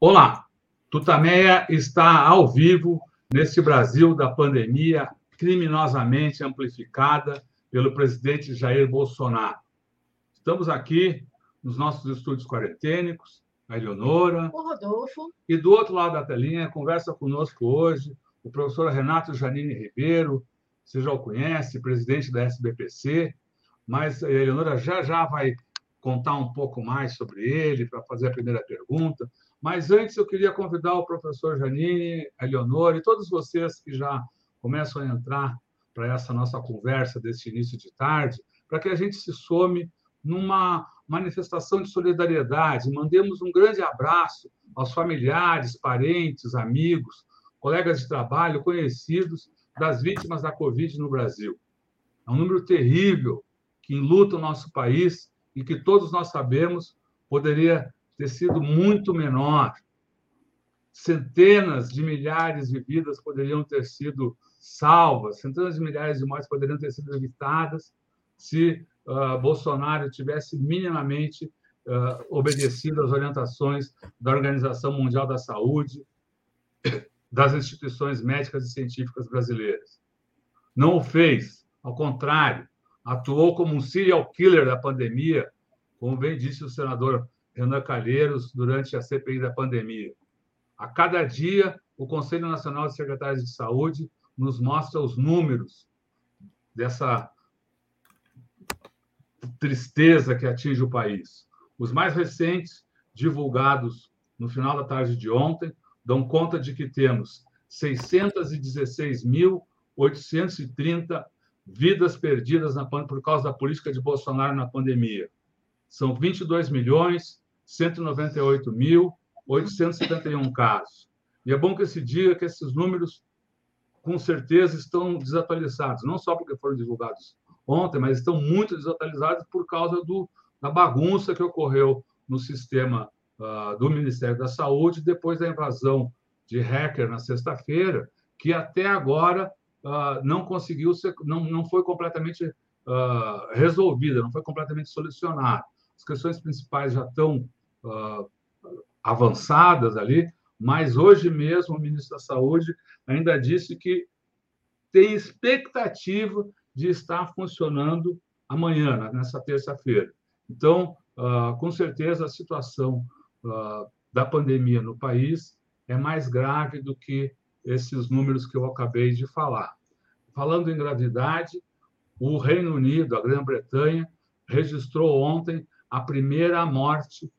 Olá, Tutameia está ao vivo nesse Brasil da pandemia criminosamente amplificada pelo presidente Jair Bolsonaro. Estamos aqui nos nossos estúdios quarentênicos, a Eleonora. O Rodolfo. E do outro lado da telinha, conversa conosco hoje o professor Renato Janine Ribeiro, você já o conhece, presidente da SBPC, mas a Eleonora já já vai contar um pouco mais sobre ele para fazer a primeira pergunta. Mas antes eu queria convidar o professor Janine, a Eleonora e todos vocês que já começam a entrar para essa nossa conversa desse início de tarde, para que a gente se some numa manifestação de solidariedade. Mandemos um grande abraço aos familiares, parentes, amigos, colegas de trabalho, conhecidos das vítimas da Covid no Brasil. É um número terrível que enluta o nosso país e que todos nós sabemos poderia ter sido muito menor. Centenas de milhares de vidas poderiam ter sido salvas, centenas de milhares de mortes poderiam ter sido evitadas se uh, Bolsonaro tivesse minimamente uh, obedecido às orientações da Organização Mundial da Saúde, das instituições médicas e científicas brasileiras. Não o fez, ao contrário, atuou como um serial killer da pandemia, como bem disse o senador Renan Calheiros durante a CPI da pandemia. A cada dia, o Conselho Nacional de Secretários de Saúde nos mostra os números dessa tristeza que atinge o país. Os mais recentes, divulgados no final da tarde de ontem, dão conta de que temos 616.830 vidas perdidas na, por causa da política de Bolsonaro na pandemia. São 22 milhões 198.871 casos. E é bom que se diga que esses números, com certeza, estão desatualizados, não só porque foram divulgados ontem, mas estão muito desatualizados por causa do, da bagunça que ocorreu no sistema uh, do Ministério da Saúde depois da invasão de hacker na sexta-feira, que até agora uh, não conseguiu ser, não, não foi completamente uh, resolvida, não foi completamente solucionada. As questões principais já estão avançadas ali, mas hoje mesmo o ministro da Saúde ainda disse que tem expectativa de estar funcionando amanhã, nessa terça-feira. Então, com certeza, a situação da pandemia no país é mais grave do que esses números que eu acabei de falar. Falando em gravidade, o Reino Unido, a Grã-Bretanha, registrou ontem a primeira morte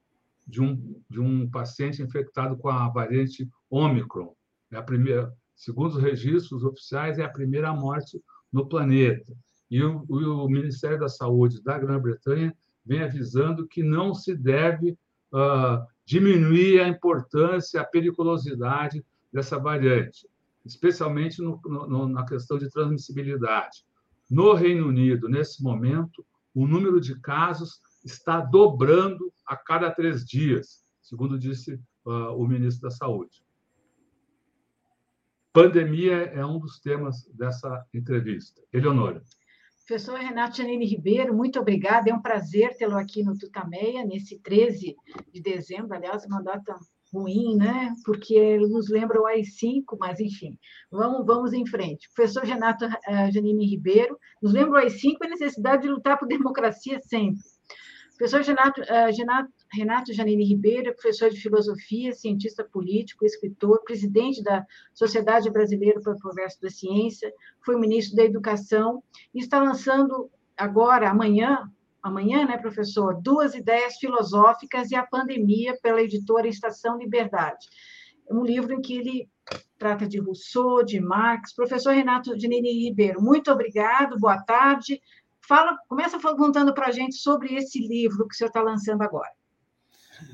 de um, de um paciente infectado com a variante Omicron. É a primeira, segundo os registros oficiais, é a primeira morte no planeta. E o, o Ministério da Saúde da Grã-Bretanha vem avisando que não se deve uh, diminuir a importância, a periculosidade dessa variante, especialmente no, no, na questão de transmissibilidade. No Reino Unido, nesse momento, o número de casos está dobrando a cada três dias, segundo disse uh, o ministro da Saúde. Pandemia é um dos temas dessa entrevista. Eleonora. Professor Renato Janine Ribeiro, muito obrigada. É um prazer tê-lo aqui no Tutameia, nesse 13 de dezembro. Aliás, uma data ruim, né? Porque nos lembra o AI-5, mas enfim, vamos, vamos em frente. Professor Renato uh, Janine Ribeiro, nos lembra o AI-5 e a necessidade de lutar por democracia sempre. Professor Renato, uh, Renato, Renato Janine Ribeiro, professor de filosofia, cientista político, escritor, presidente da Sociedade Brasileira para o Progresso da Ciência, foi ministro da Educação e está lançando agora, amanhã, amanhã, né, professor, duas ideias filosóficas e a pandemia pela editora Estação Liberdade. Um livro em que ele trata de Rousseau, de Marx. Professor Renato Janine Ribeiro, muito obrigado, boa tarde. Fala, começa contando para a gente sobre esse livro que o senhor está lançando agora.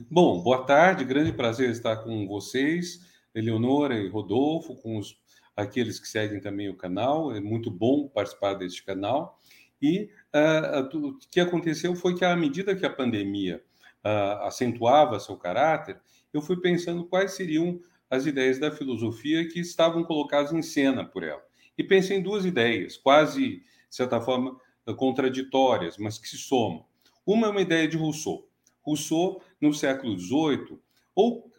Bom, boa tarde, grande prazer estar com vocês, Eleonora e Rodolfo, com os, aqueles que seguem também o canal. É muito bom participar deste canal. E uh, o que aconteceu foi que, à medida que a pandemia uh, acentuava seu caráter, eu fui pensando quais seriam as ideias da filosofia que estavam colocadas em cena por ela. E pensei em duas ideias, quase, de certa forma, contraditórias, mas que se somam. Uma é uma ideia de Rousseau. Rousseau, no século XVIII, ou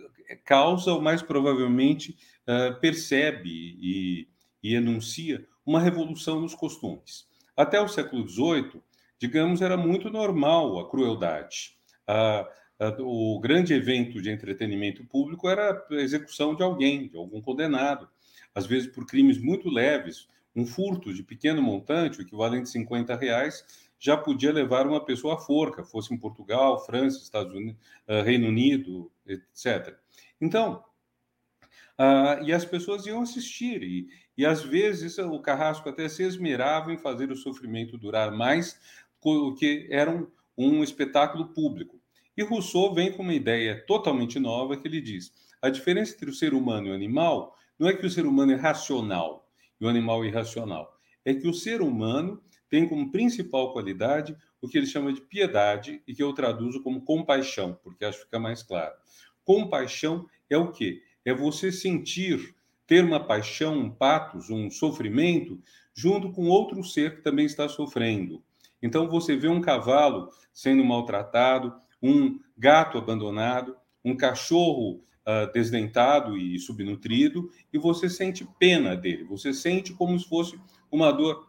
causa, ou mais provavelmente uh, percebe e, e enuncia uma revolução nos costumes. Até o século XVIII, digamos, era muito normal a crueldade. Uh, o grande evento de entretenimento público era a execução de alguém, de algum condenado, às vezes por crimes muito leves. Um furto de pequeno montante, o equivalente a 50 reais, já podia levar uma pessoa à forca, fosse em Portugal, França, Estados Unidos, uh, Reino Unido, etc. Então, uh, e as pessoas iam assistir, e, e às vezes o carrasco até se esmerava em fazer o sofrimento durar mais, porque era um, um espetáculo público. E Rousseau vem com uma ideia totalmente nova que ele diz: a diferença entre o ser humano e o animal não é que o ser humano é racional e o animal é irracional, é que o ser humano tem como principal qualidade o que ele chama de piedade e que eu traduzo como compaixão, porque acho que fica mais claro. Compaixão é o quê? É você sentir, ter uma paixão, um patos, um sofrimento junto com outro ser que também está sofrendo. Então você vê um cavalo sendo maltratado, um gato abandonado, um cachorro uh, desdentado e subnutrido, e você sente pena dele, você sente como se fosse uma dor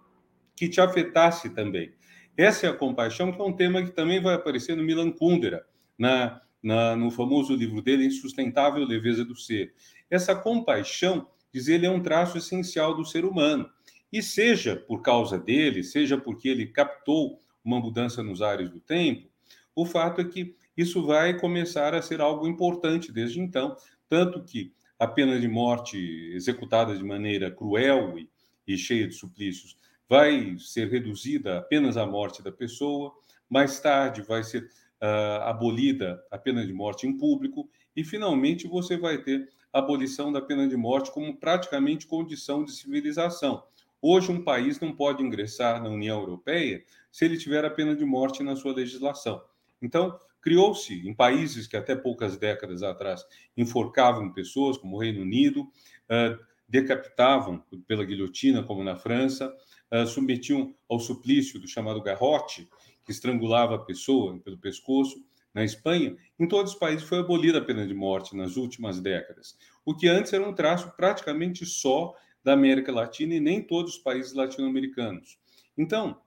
que te afetasse também. Essa é a compaixão, que é um tema que também vai aparecer no Milan Kundera, na, na, no famoso livro dele, Insustentável Leveza do Ser. Essa compaixão, diz ele, é um traço essencial do ser humano. E seja por causa dele, seja porque ele captou uma mudança nos ares do tempo, o fato é que isso vai começar a ser algo importante desde então, tanto que a pena de morte executada de maneira cruel e, e cheia de suplícios vai ser reduzida apenas à morte da pessoa, mais tarde vai ser uh, abolida a pena de morte em público e finalmente você vai ter a abolição da pena de morte como praticamente condição de civilização. Hoje um país não pode ingressar na União Europeia se ele tiver a pena de morte na sua legislação. Então, criou-se em países que até poucas décadas atrás enforcavam pessoas, como o Reino Unido, uh, decapitavam pela guilhotina, como na França, uh, submetiam ao suplício do chamado garrote, que estrangulava a pessoa pelo pescoço. Na Espanha, em todos os países foi abolida a pena de morte nas últimas décadas, o que antes era um traço praticamente só da América Latina e nem todos os países latino-americanos. Então,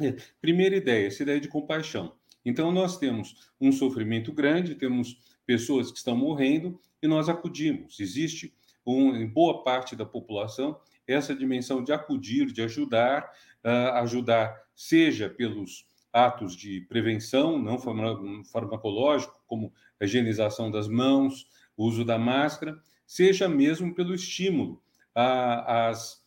é, primeira ideia, essa ideia de compaixão. Então, nós temos um sofrimento grande, temos pessoas que estão morrendo e nós acudimos. Existe, um, em boa parte da população, essa dimensão de acudir, de ajudar, uh, ajudar, seja pelos atos de prevenção não farmacológico, como a higienização das mãos, uso da máscara, seja mesmo pelo estímulo às,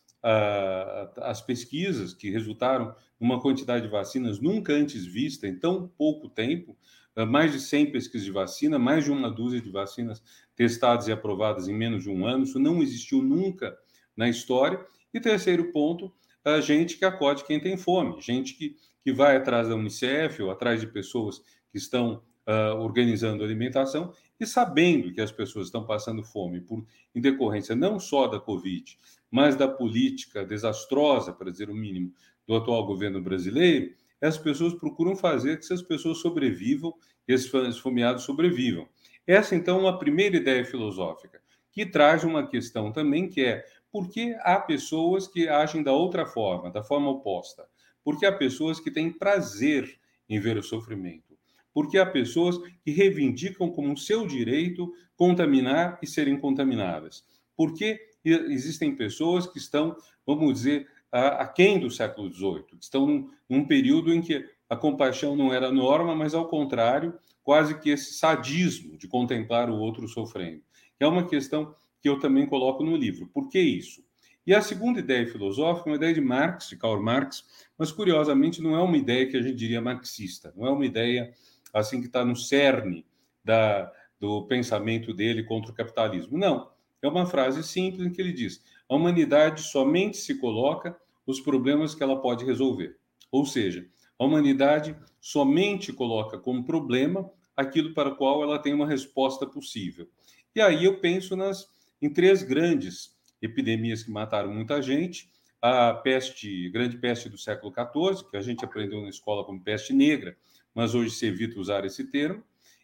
às pesquisas que resultaram uma quantidade de vacinas nunca antes vista em tão pouco tempo, eh, mais de 100 pesquisas de vacina, mais de uma dúzia de vacinas testadas e aprovadas em menos de um ano. Isso não existiu nunca na história. E terceiro ponto, a gente que acode quem tem fome, gente que, que vai atrás da Unicef ou atrás de pessoas que estão uh, organizando alimentação e sabendo que as pessoas estão passando fome por em decorrência não só da Covid, mas da política desastrosa, para dizer o mínimo, do atual governo brasileiro, as pessoas procuram fazer que essas pessoas sobrevivam, esses esfomeados sobrevivam. Essa, então, é uma primeira ideia filosófica, que traz uma questão também que é por que há pessoas que agem da outra forma, da forma oposta? Porque há pessoas que têm prazer em ver o sofrimento. Porque há pessoas que reivindicam como seu direito contaminar e serem contaminadas. Porque existem pessoas que estão, vamos dizer, aquém do século XVIII, que estão num, num período em que a compaixão não era norma, mas ao contrário, quase que esse sadismo de contemplar o outro sofrendo. É uma questão que eu também coloco no livro. Por que isso? E a segunda ideia filosófica é uma ideia de Marx, de Karl Marx, mas curiosamente não é uma ideia que a gente diria marxista, não é uma ideia assim que está no cerne da, do pensamento dele contra o capitalismo. Não, é uma frase simples em que ele diz: a humanidade somente se coloca os problemas que ela pode resolver. Ou seja, a humanidade somente coloca como problema aquilo para o qual ela tem uma resposta possível. E aí eu penso nas em três grandes epidemias que mataram muita gente: a peste, grande peste do século XIV, que a gente aprendeu na escola como peste negra, mas hoje se evita usar esse termo,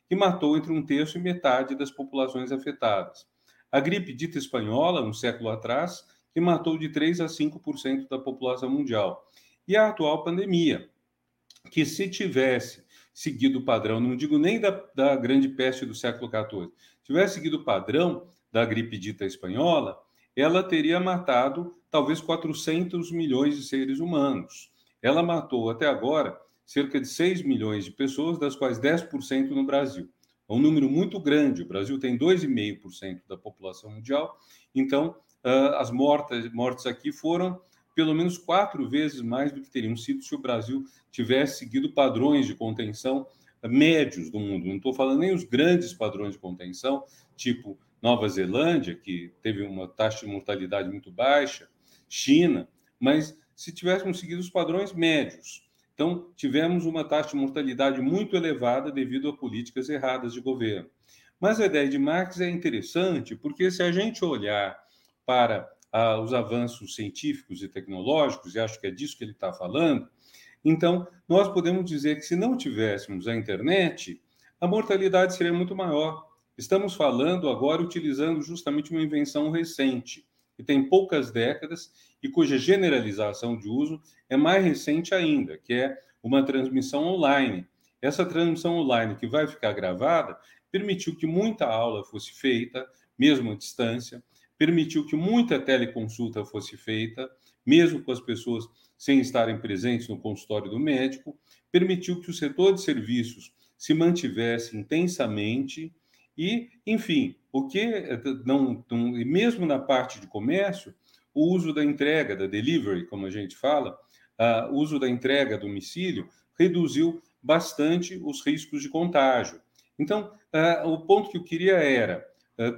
que matou entre um terço e metade das populações afetadas. A gripe dita espanhola, um século atrás, que matou de 3 a 5% da população mundial. E a atual pandemia, que se tivesse seguido o padrão, não digo nem da, da grande peste do século XIV, tivesse seguido o padrão da gripe dita espanhola, ela teria matado talvez 400 milhões de seres humanos. Ela matou até agora cerca de 6 milhões de pessoas, das quais 10% no Brasil. É um número muito grande. O Brasil tem 2,5% da população mundial, então as mortes, mortes aqui foram pelo menos quatro vezes mais do que teriam sido se o Brasil tivesse seguido padrões de contenção médios do mundo. Não estou falando nem os grandes padrões de contenção, tipo Nova Zelândia, que teve uma taxa de mortalidade muito baixa, China, mas se tivéssemos seguido os padrões médios. Então, tivemos uma taxa de mortalidade muito elevada devido a políticas erradas de governo. Mas a ideia de Marx é interessante porque, se a gente olhar para ah, os avanços científicos e tecnológicos, e acho que é disso que ele está falando, então nós podemos dizer que se não tivéssemos a internet, a mortalidade seria muito maior. Estamos falando agora utilizando justamente uma invenção recente, que tem poucas décadas e cuja generalização de uso é mais recente ainda, que é uma transmissão online. Essa transmissão online que vai ficar gravada permitiu que muita aula fosse feita, mesmo à distância, permitiu que muita teleconsulta fosse feita, mesmo com as pessoas sem estarem presentes no consultório do médico, permitiu que o setor de serviços se mantivesse intensamente e, enfim, o que não, não mesmo na parte de comércio, o uso da entrega, da delivery, como a gente fala, uh, o uso da entrega a domicílio reduziu bastante os riscos de contágio. Então, uh, o ponto que eu queria era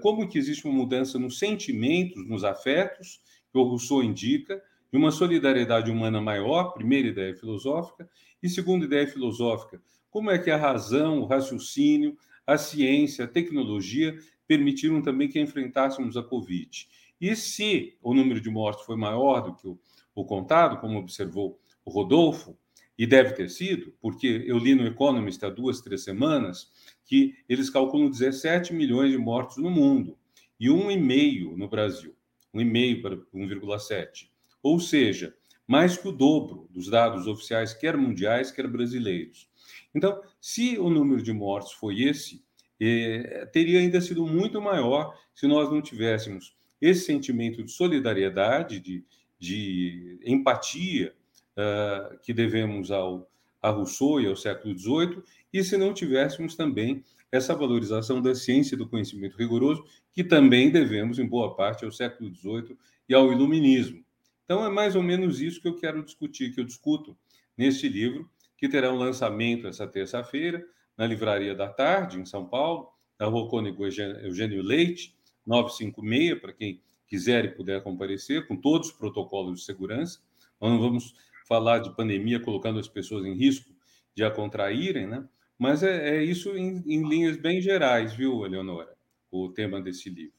como que existe uma mudança nos sentimentos, nos afetos, que o Rousseau indica, de uma solidariedade humana maior, primeira ideia filosófica, e segunda ideia filosófica, como é que a razão, o raciocínio, a ciência, a tecnologia permitiram também que enfrentássemos a Covid. E se o número de mortes foi maior do que o, o contado, como observou o Rodolfo, e deve ter sido, porque eu li no Economist há duas, três semanas, que eles calculam 17 milhões de mortos no mundo e 1,5 no Brasil, 1,5 para 1,7. Ou seja, mais que o dobro dos dados oficiais, quer mundiais, quer brasileiros. Então, se o número de mortos foi esse, eh, teria ainda sido muito maior se nós não tivéssemos esse sentimento de solidariedade, de, de empatia uh, que devemos ao, a Rousseau e ao século XVIII, e se não tivéssemos também essa valorização da ciência e do conhecimento rigoroso, que também devemos, em boa parte, ao século XVIII e ao Iluminismo. Então, é mais ou menos isso que eu quero discutir, que eu discuto neste livro, que terá um lançamento essa terça-feira, na Livraria da Tarde, em São Paulo, na Rua Cônigo Eugênio Leite, 956, para quem quiser e puder comparecer, com todos os protocolos de segurança. Não vamos falar de pandemia colocando as pessoas em risco de a contraírem, né? Mas é, é isso em, em, linhas bem gerais, viu, Eleonora? O tema desse livro.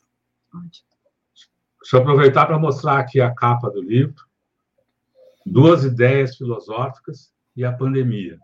Deixa eu aproveitar para mostrar aqui a capa do livro. Duas ideias filosóficas e a pandemia.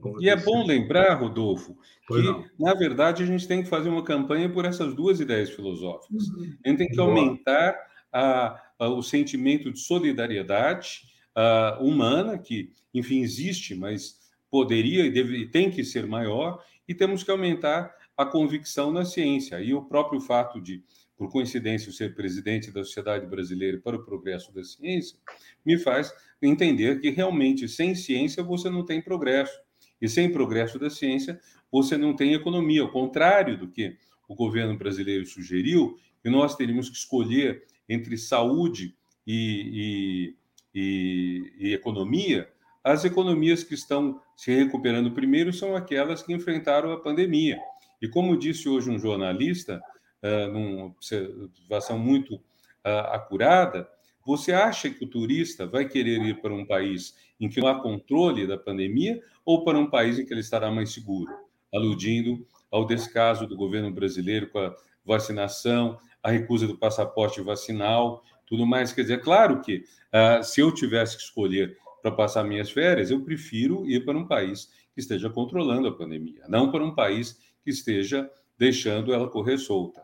Como e é bom lembrar, Rodolfo, que, na verdade, a gente tem que fazer uma campanha por essas duas ideias filosóficas. Uhum. A gente tem que aumentar a, a, o sentimento de solidariedade uh, humana, que, enfim, existe, mas poderia e, deve, tem que ser maior, e temos que aumentar a convicção na ciência. E o próprio fato de, por coincidência, ser presidente da Sociedade Brasileira para o Progresso da Ciência, me faz entender que realmente sem ciência você não tem progresso. E sem progresso da ciência você não tem economia. Ao contrário do que o governo brasileiro sugeriu, que nós teríamos que escolher entre saúde e, e e, e economia, as economias que estão se recuperando primeiro são aquelas que enfrentaram a pandemia. E como disse hoje um jornalista, numa observação muito uh, acurada, você acha que o turista vai querer ir para um país em que não há controle da pandemia ou para um país em que ele estará mais seguro? Aludindo ao descaso do governo brasileiro com a vacinação, a recusa do passaporte vacinal, tudo mais. Quer dizer, claro que uh, se eu tivesse que escolher para passar minhas férias, eu prefiro ir para um país que esteja controlando a pandemia, não para um país que esteja deixando ela correr solta.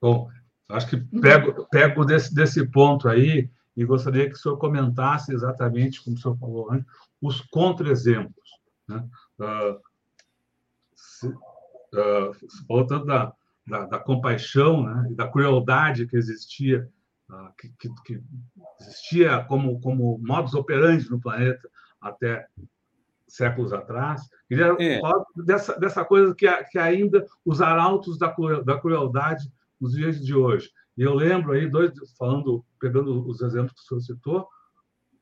Bom, acho que pego, pego desse, desse ponto aí e gostaria que o senhor comentasse exatamente, como o senhor falou antes, os contra-exemplos. Né? Falou tanto da, da, da, compaixão né? e da crueldade que existia, uh, que, que, que, existia como, como modus operandi no planeta até séculos atrás. Queria é. falar dessa, dessa coisa que, que ainda os arautos da, da crueldade nos dias de hoje. E eu lembro aí, dois, falando, pegando os exemplos que o senhor citou,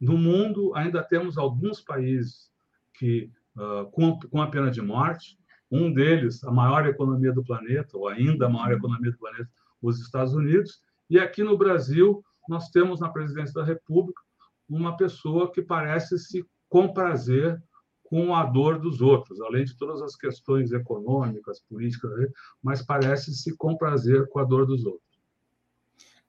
no mundo ainda temos alguns países que, uh, com, com a pena de morte, um deles, a maior economia do planeta, ou ainda a maior economia do planeta, os Estados Unidos, e aqui no Brasil, nós temos na presidência da República uma pessoa que parece se comprazer com a dor dos outros, além de todas as questões econômicas, políticas, mas parece se comprazer com a dor dos outros.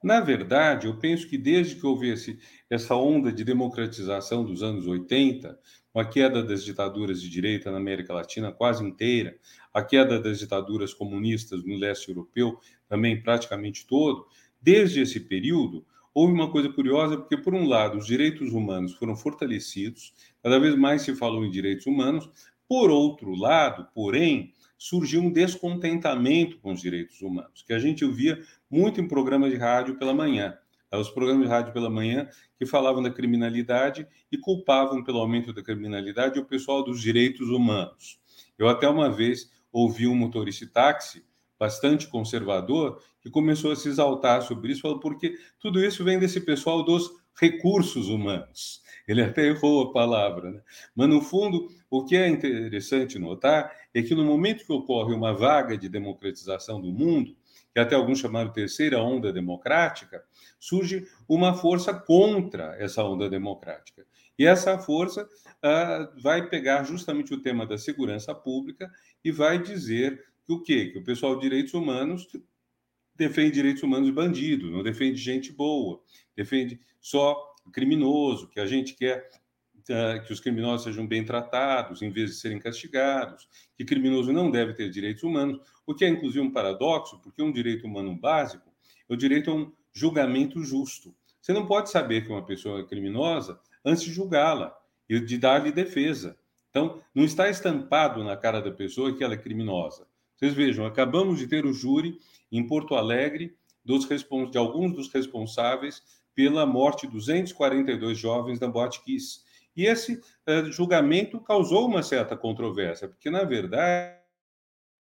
Na verdade, eu penso que desde que houvesse essa onda de democratização dos anos 80, com a queda das ditaduras de direita na América Latina quase inteira, a queda das ditaduras comunistas no leste europeu também praticamente todo, desde esse período, houve uma coisa curiosa, porque, por um lado, os direitos humanos foram fortalecidos, cada vez mais se falou em direitos humanos, por outro lado, porém, surgiu um descontentamento com os direitos humanos, que a gente ouvia muito em programas de rádio pela manhã. Os programas de rádio pela manhã que falavam da criminalidade e culpavam pelo aumento da criminalidade o pessoal dos direitos humanos. Eu até uma vez ouvi um motorista de táxi bastante conservador que começou a se exaltar sobre isso, falou porque tudo isso vem desse pessoal dos recursos humanos. Ele até errou a palavra, né? Mas, no fundo, o que é interessante notar é que no momento que ocorre uma vaga de democratização do mundo, que até alguns chamaram terceira onda democrática, surge uma força contra essa onda democrática. E essa força ah, vai pegar justamente o tema da segurança pública e vai dizer que o quê? Que o pessoal de direitos humanos defende direitos humanos de bandido, não defende gente boa, defende só criminoso, que a gente quer uh, que os criminosos sejam bem tratados em vez de serem castigados, que criminoso não deve ter direitos humanos, o que é inclusive um paradoxo, porque um direito humano básico é o direito a um julgamento justo. Você não pode saber que uma pessoa é criminosa antes de julgá-la e de dar-lhe defesa. Então, não está estampado na cara da pessoa que ela é criminosa. Vocês vejam, acabamos de ter o júri em Porto Alegre dos, de alguns dos responsáveis pela morte de 242 jovens da Boate Kiss. E esse uh, julgamento causou uma certa controvérsia, porque, na verdade,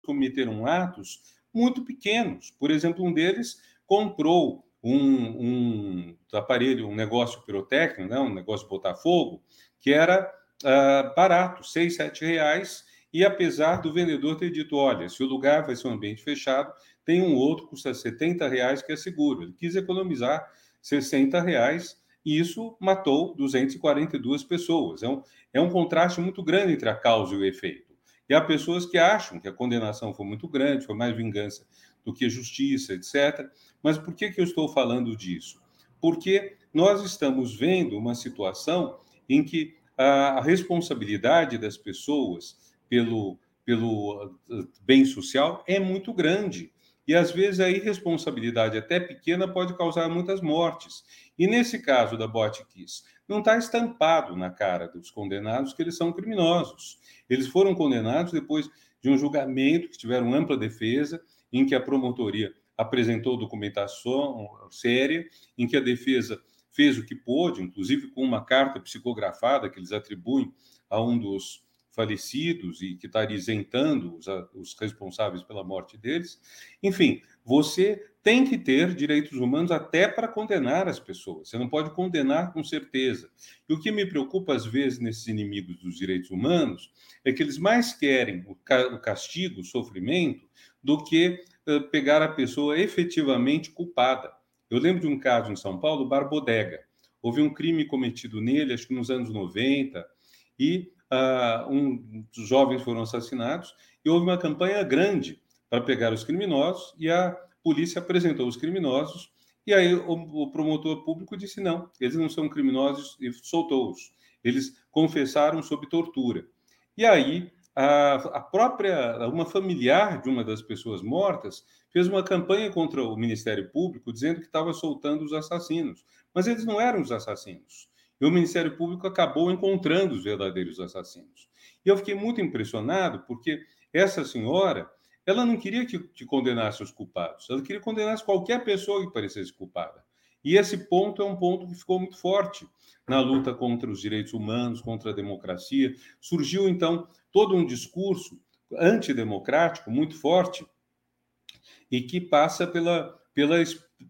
cometeram atos muito pequenos. Por exemplo, um deles comprou um, um aparelho, um negócio pirotécnico, né, um negócio de botar fogo, que era uh, barato, seis, sete reais, e apesar do vendedor ter dito, olha, se o lugar vai ser um ambiente fechado, tem um outro que custa 70 reais que é seguro. Ele quis economizar 60 reais e isso matou 242 pessoas. É um, é um contraste muito grande entre a causa e o efeito. E há pessoas que acham que a condenação foi muito grande, foi mais vingança do que justiça, etc. Mas por que, que eu estou falando disso? Porque nós estamos vendo uma situação em que a responsabilidade das pessoas pelo, pelo uh, bem social é muito grande. E às vezes a irresponsabilidade, até pequena, pode causar muitas mortes. E nesse caso da Botkiss, não está estampado na cara dos condenados que eles são criminosos. Eles foram condenados depois de um julgamento que tiveram ampla defesa, em que a promotoria apresentou documentação séria, em que a defesa fez o que pôde, inclusive com uma carta psicografada que eles atribuem a um dos falecidos e que estaria isentando os, os responsáveis pela morte deles. Enfim, você tem que ter direitos humanos até para condenar as pessoas. Você não pode condenar com certeza. E o que me preocupa, às vezes, nesses inimigos dos direitos humanos é que eles mais querem o castigo, o sofrimento, do que pegar a pessoa efetivamente culpada. Eu lembro de um caso em São Paulo, Bar Bodega. Houve um crime cometido nele, acho que nos anos 90, e uh, um jovens foram assassinados, e houve uma campanha grande para pegar os criminosos e a polícia apresentou os criminosos e aí o, o promotor público disse não, eles não são criminosos e soltou-os. Eles confessaram sob tortura. E aí a, a, própria, uma familiar de uma das pessoas mortas fez uma campanha contra o Ministério Público dizendo que estava soltando os assassinos, mas eles não eram os assassinos. E o Ministério Público acabou encontrando os verdadeiros assassinos. E eu fiquei muito impressionado porque essa senhora, ela não queria que, que condenasse os culpados, ela queria que condenasse qualquer pessoa que parecesse culpada. E esse ponto é um ponto que ficou muito forte na luta contra os direitos humanos, contra a democracia. Surgiu, então, todo um discurso antidemocrático muito forte e que passa pela, pela,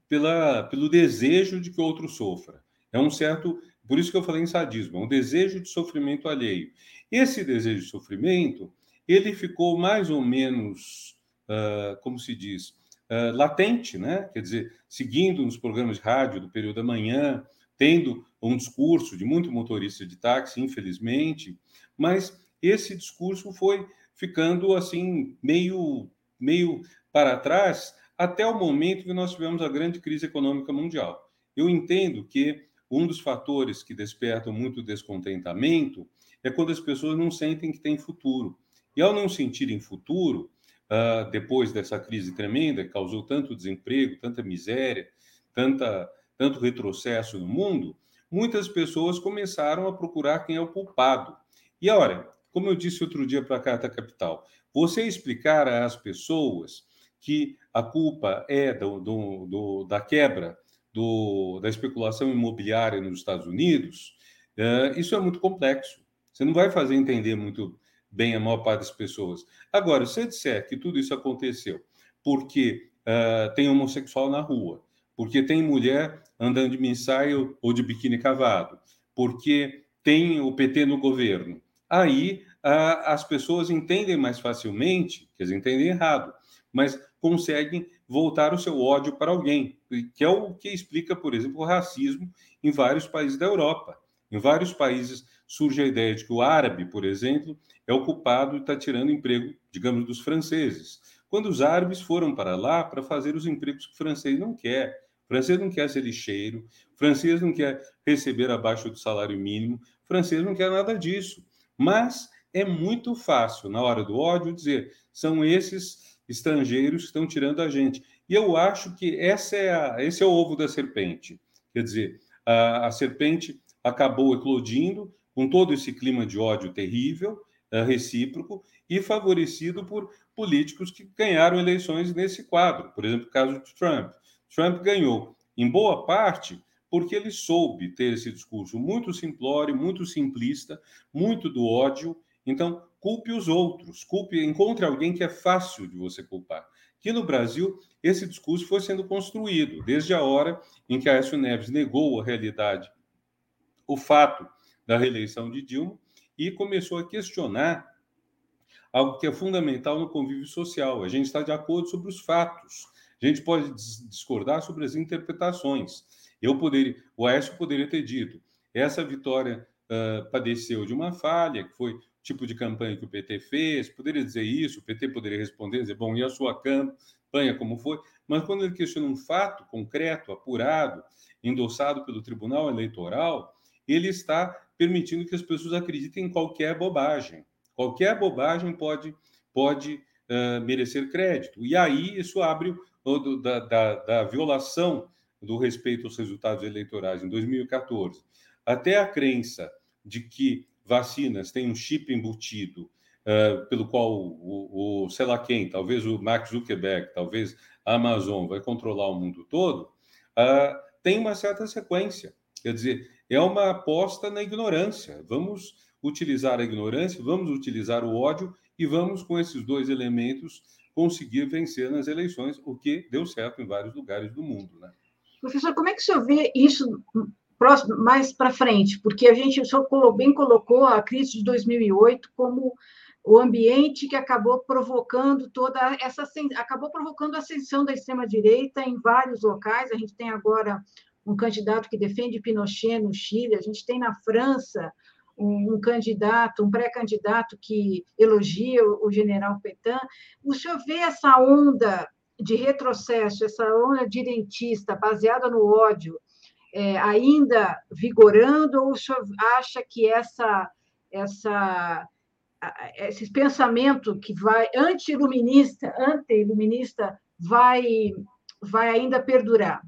pela, pelo desejo de que outro sofra. É um certo. Por isso que eu falei em sadismo, é um desejo de sofrimento alheio. Esse desejo de sofrimento, ele ficou mais ou menos, uh, como se diz, uh, latente, né? Quer dizer, seguindo nos programas de rádio do período da manhã, tendo um discurso de muito motorista de táxi, infelizmente, mas esse discurso foi ficando assim meio meio para trás até o momento que nós tivemos a grande crise econômica mundial. Eu entendo que um dos fatores que despertam muito descontentamento é quando as pessoas não sentem que tem futuro. E ao não sentirem futuro, uh, depois dessa crise tremenda que causou tanto desemprego, tanta miséria, tanta, tanto retrocesso no mundo, muitas pessoas começaram a procurar quem é o culpado. E olha, como eu disse outro dia para a Carta Capital, você explicar às pessoas que a culpa é do, do, do da quebra do, da especulação imobiliária nos Estados Unidos, uh, isso é muito complexo. Você não vai fazer entender muito bem a maior parte das pessoas. Agora, se você disser que tudo isso aconteceu porque uh, tem homossexual na rua, porque tem mulher andando de mensaio ou de biquíni cavado, porque tem o PT no governo, aí as pessoas entendem mais facilmente, que eles entendem errado, mas conseguem voltar o seu ódio para alguém, que é o que explica, por exemplo, o racismo em vários países da Europa. Em vários países surge a ideia de que o árabe, por exemplo, é o culpado e está tirando emprego, digamos, dos franceses. Quando os árabes foram para lá para fazer os empregos que o francês não quer. O francês não quer ser lixeiro, o francês não quer receber abaixo do salário mínimo, o francês não quer nada disso. Mas é muito fácil, na hora do ódio, dizer são esses estrangeiros que estão tirando a gente. E eu acho que essa é a, esse é o ovo da serpente. Quer dizer, a, a serpente acabou eclodindo com todo esse clima de ódio terrível, uh, recíproco, e favorecido por políticos que ganharam eleições nesse quadro. Por exemplo, o caso de Trump. Trump ganhou, em boa parte, porque ele soube ter esse discurso muito simplório, muito simplista, muito do ódio. Então, culpe os outros, culpe, encontre alguém que é fácil de você culpar. Que no Brasil esse discurso foi sendo construído desde a hora em que Aécio Neves negou a realidade o fato da reeleição de Dilma e começou a questionar algo que é fundamental no convívio social. A gente está de acordo sobre os fatos. A gente pode discordar sobre as interpretações. Eu poderia, o Aécio poderia ter dito: essa vitória uh, padeceu de uma falha, que foi tipo de campanha que o PT fez. Poderia dizer isso, o PT poderia responder, dizer, bom, e a sua campanha como foi? Mas quando ele questiona um fato concreto, apurado, endossado pelo Tribunal Eleitoral, ele está permitindo que as pessoas acreditem em qualquer bobagem. Qualquer bobagem pode, pode uh, merecer crédito. E aí isso abre o, da, da, da violação do respeito aos resultados eleitorais em 2014 até a crença de que vacinas têm um chip embutido uh, pelo qual o, o, sei lá quem, talvez o Mark Zuckerberg, talvez a Amazon vai controlar o mundo todo, uh, tem uma certa sequência. Quer dizer, é uma aposta na ignorância. Vamos utilizar a ignorância, vamos utilizar o ódio e vamos, com esses dois elementos, conseguir vencer nas eleições, o que deu certo em vários lugares do mundo. Né? Professor, como é que o senhor vê isso próximo, mais para frente? Porque a gente, o senhor bem colocou a crise de 2008 como o ambiente que acabou provocando toda essa acabou provocando a ascensão da extrema direita em vários locais. A gente tem agora um candidato que defende Pinochet no Chile, a gente tem na França um, candidato, um pré-candidato que elogia o, o general Petan. O senhor vê essa onda de retrocesso, essa onda direntista baseada no ódio, é, ainda vigorando, ou o senhor acha que essa, essa, esse pensamento que vai anti-iluminista, anti-iluminista, vai, vai ainda perdurar?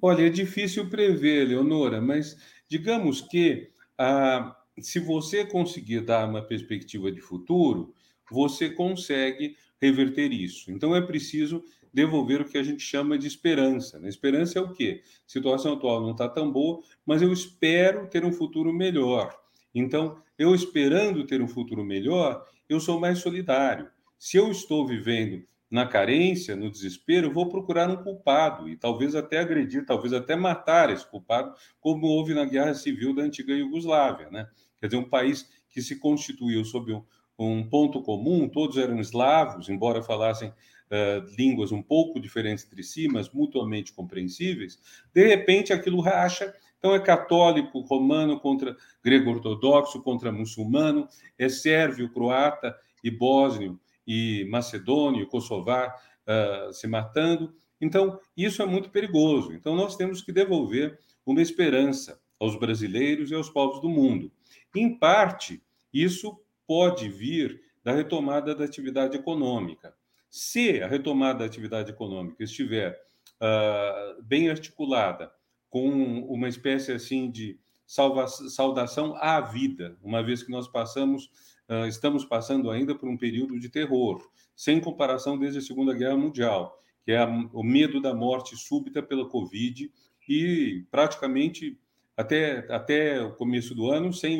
Olha, é difícil prever, Leonora, mas digamos que ah, se você conseguir dar uma perspectiva de futuro, você consegue reverter isso. Então é preciso devolver o que a gente chama de esperança. Né? Esperança é o quê? A situação atual não está tão boa, mas eu espero ter um futuro melhor. Então, eu esperando ter um futuro melhor, eu sou mais solidário. Se eu estou vivendo na carência, no desespero, eu vou procurar um culpado e talvez até agredir, talvez até matar esse culpado, como houve na guerra civil da antiga Iugoslávia, né? Quer dizer, um país que se constituiu sob um, ponto comum, todos eram eslavos, embora falassem uh, línguas um pouco diferentes entre si, mas mutuamente compreensíveis, de repente aquilo racha. Então é católico romano contra grego ortodoxo contra muçulmano, é sérvio, croata e bósnio e macedônio, kosovar uh, se matando. Então isso é muito perigoso. Então nós temos que devolver uma esperança aos brasileiros e aos povos do mundo. Em parte, isso pode vir da retomada da atividade econômica. Se a retomada da atividade econômica estiver uh, bem articulada com uma espécie assim de salva, saudação à vida, uma vez que nós passamos, uh, estamos passando ainda por um período de terror, sem comparação desde a Segunda Guerra Mundial, que é a, o medo da morte súbita pela Covid e praticamente até, até o começo do ano sem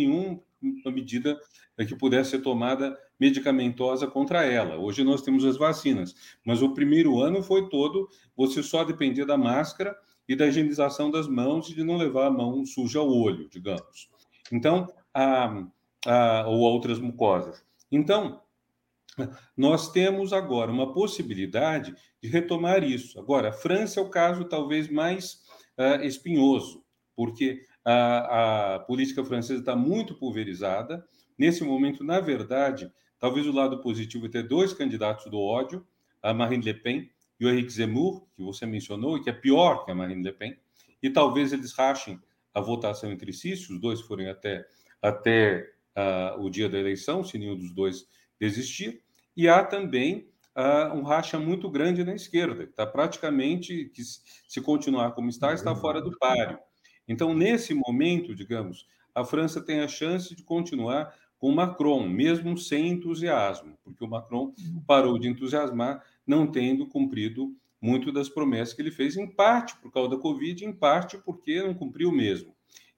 nenhuma medida que pudesse ser tomada medicamentosa contra ela. Hoje nós temos as vacinas, mas o primeiro ano foi todo você só dependia da máscara e da higienização das mãos e de não levar a mão suja ao olho, digamos. Então, a, a, ou outras mucosas. Então, nós temos agora uma possibilidade de retomar isso. Agora, a França é o caso talvez mais uh, espinhoso, porque a, a política francesa está muito pulverizada. Nesse momento, na verdade, Talvez o lado positivo é ter dois candidatos do ódio, a Marine Le Pen e o Henrique Zemmour, que você mencionou, e que é pior que a Marine Le Pen, e talvez eles rachem a votação entre si, se os dois forem até, até uh, o dia da eleição, se nenhum dos dois desistir. E há também uh, um racha muito grande na esquerda, que está praticamente, que se continuar como está, está fora do páreo. Então, nesse momento, digamos, a França tem a chance de continuar com Macron, mesmo sem entusiasmo, porque o Macron uhum. parou de entusiasmar, não tendo cumprido muito das promessas que ele fez, em parte por causa da Covid, em parte porque não cumpriu mesmo.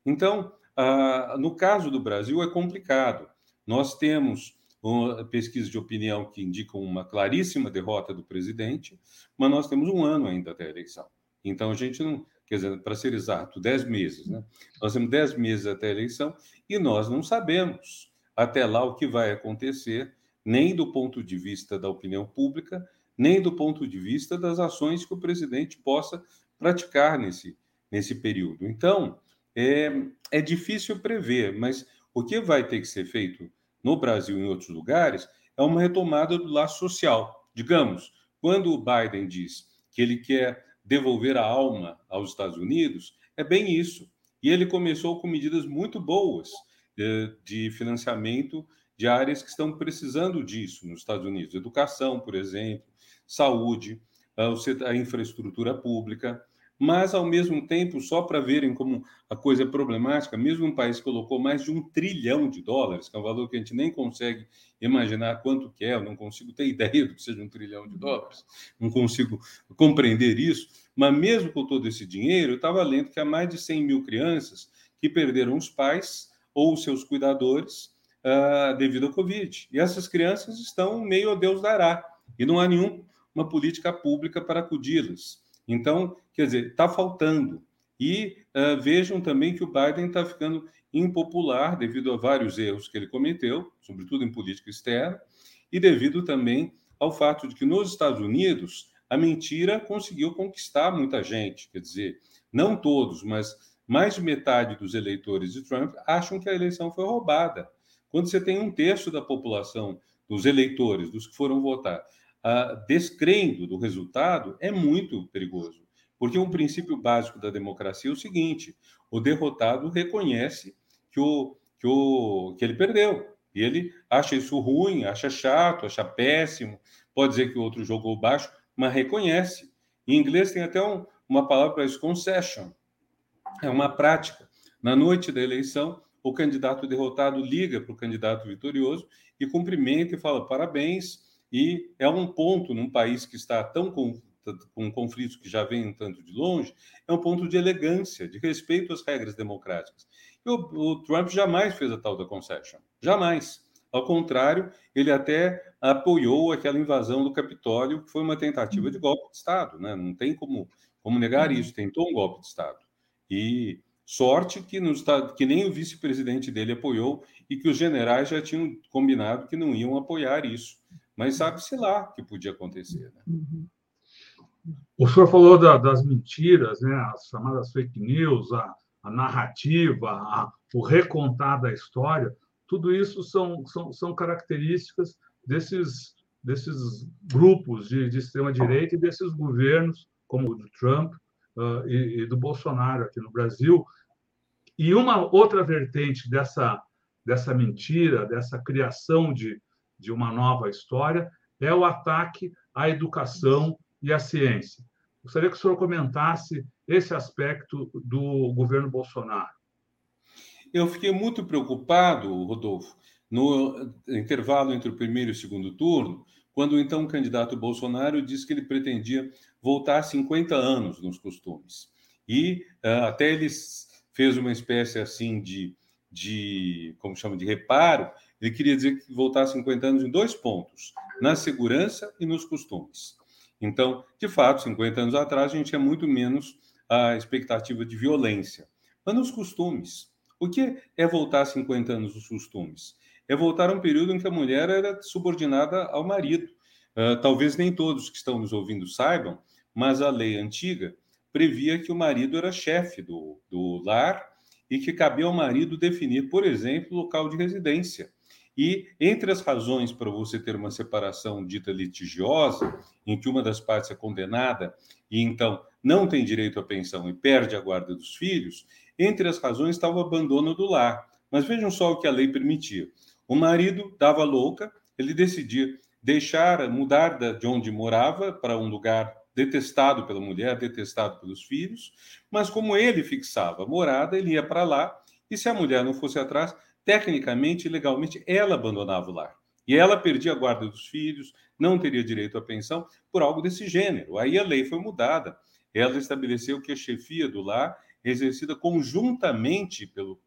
Então, ah, no caso do Brasil, é complicado. Nós temos uma pesquisa de opinião que indicam uma claríssima derrota do presidente, mas nós temos um ano ainda até a eleição. Então, a gente não, quer dizer, para ser exato, dez meses, né? Nós temos dez meses até a eleição e nós não sabemos até lá o que vai acontecer, nem do ponto de vista da opinião pública, nem do ponto de vista das ações que o presidente possa praticar nesse, nesse período. Então, é, é difícil prever, mas o que vai ter que ser feito no Brasil e em outros lugares é uma retomada do laço social. Digamos, quando o Biden diz que ele quer devolver a alma aos Estados Unidos, é bem isso. E ele começou com medidas muito boas de financiamento de áreas que estão precisando disso nos Estados Unidos. Educação, por exemplo, saúde, a infraestrutura pública, mas, ao mesmo tempo, só para verem como a coisa é problemática, mesmo um país que colocou mais de um trilhão de dólares, que é um valor que a gente nem consegue imaginar quanto que é, eu não consigo ter ideia do que seja um trilhão de dólares, não consigo compreender isso, mas mesmo com todo esse dinheiro, eu estava lendo que há mais de 100 mil crianças que perderam os pais ou seus cuidadores uh, devido ao Covid. E essas crianças estão meio a Deus dará, e não há nenhuma política pública para acudi-las. Então, quer dizer, está faltando. E uh, vejam também que o Biden está ficando impopular devido a vários erros que ele cometeu, sobretudo em política externa, e devido também ao fato de que nos Estados Unidos a mentira conseguiu conquistar muita gente, quer dizer, não todos, mas mais de metade dos eleitores de Trump acham que a eleição foi roubada. Quando você tem um terço da população, dos eleitores, dos que foram votar, uh, descrendo do resultado, é muito perigoso. Porque um princípio básico da democracia é o seguinte: o derrotado reconhece que, o, que, o, que ele perdeu. E ele acha isso ruim, acha chato, acha péssimo, pode dizer que o outro jogou baixo, mas reconhece. Em inglês tem até um, uma palavra para isso, concession. É uma prática. Na noite da eleição, o candidato derrotado liga para o candidato vitorioso e cumprimenta e fala parabéns. E é um ponto num país que está tão com, com conflitos que já vem um tanto de longe, é um ponto de elegância, de respeito às regras democráticas. E o, o Trump jamais fez a tal da concession. Jamais. Ao contrário, ele até apoiou aquela invasão do Capitólio, que foi uma tentativa de golpe de Estado. Né? Não tem como, como negar isso. Tentou um golpe de Estado. E sorte que, no estado, que nem o vice-presidente dele apoiou e que os generais já tinham combinado que não iam apoiar isso. Mas sabe-se lá que podia acontecer. Né? Uhum. O senhor falou da, das mentiras, né? as chamadas fake news, a, a narrativa, a, o recontar da história. Tudo isso são, são, são características desses, desses grupos de, de extrema-direita e desses governos, como o do Trump uh, e, e, do Bolsonaro aqui no Brasil. E uma outra vertente dessa, dessa mentira, dessa criação de, de uma nova história, é o ataque à educação e à ciência. Gostaria que o senhor comentasse esse aspecto do governo Bolsonaro. Eu fiquei muito preocupado, Rodolfo, no intervalo entre o primeiro e o segundo turno, quando o então candidato Bolsonaro disse que ele pretendia voltar 50 anos nos costumes. E uh, até ele fez uma espécie assim de, de, como chama, de reparo, ele queria dizer que voltar 50 anos em dois pontos, na segurança e nos costumes. Então, de fato, 50 anos atrás, a gente tinha muito menos a expectativa de violência. Mas nos costumes, o que é voltar 50 anos nos costumes? É voltar a um período em que a mulher era subordinada ao marido. Uh, talvez nem todos que estão nos ouvindo saibam, mas a lei antiga previa que o marido era chefe do, do lar e que cabia ao marido definir, por exemplo, o local de residência. E entre as razões para você ter uma separação dita litigiosa, em que uma das partes é condenada e então não tem direito à pensão e perde a guarda dos filhos, entre as razões estava o abandono do lar. Mas vejam só o que a lei permitia. O marido dava louca, ele decidia deixar, mudar de onde morava para um lugar detestado pela mulher, detestado pelos filhos, mas como ele fixava a morada, ele ia para lá, e se a mulher não fosse atrás, tecnicamente e legalmente, ela abandonava o lar. E ela perdia a guarda dos filhos, não teria direito à pensão por algo desse gênero. Aí a lei foi mudada. Ela estabeleceu que a chefia do lar exercida conjuntamente pelo,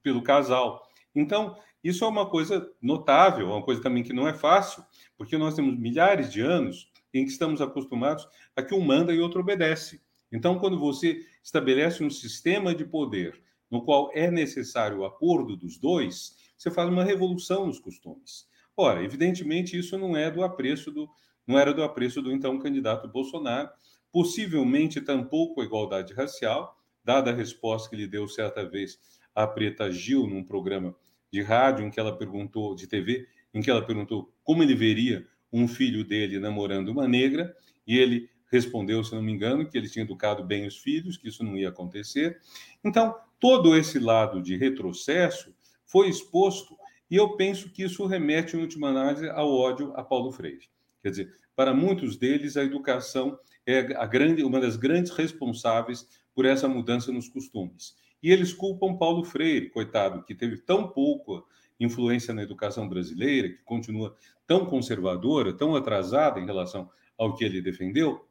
pelo casal. Então, isso é uma coisa notável, uma coisa também que não é fácil, porque nós temos milhares de anos em que estamos acostumados a que um manda e outro obedece. Então, quando você estabelece um sistema de poder no qual é necessário o acordo dos dois, você faz uma revolução nos costumes. Ora, evidentemente isso não é do apreço do não era do apreço do então candidato Bolsonaro, possivelmente tampouco a igualdade racial, dada a resposta que ele deu certa vez à Preta Gil num programa de rádio em que ela perguntou de TV, em que ela perguntou como ele veria um filho dele namorando uma negra, e ele respondeu, se não me engano, que ele tinha educado bem os filhos, que isso não ia acontecer. Então, todo esse lado de retrocesso foi exposto, e eu penso que isso remete, em última análise, ao ódio a Paulo Freire. Quer dizer, para muitos deles, a educação é a grande, uma das grandes responsáveis por essa mudança nos costumes. E eles culpam Paulo Freire, coitado, que teve tão pouco influência na educação brasileira, que continua tão conservadora, tão atrasada em relação ao que ele defendeu,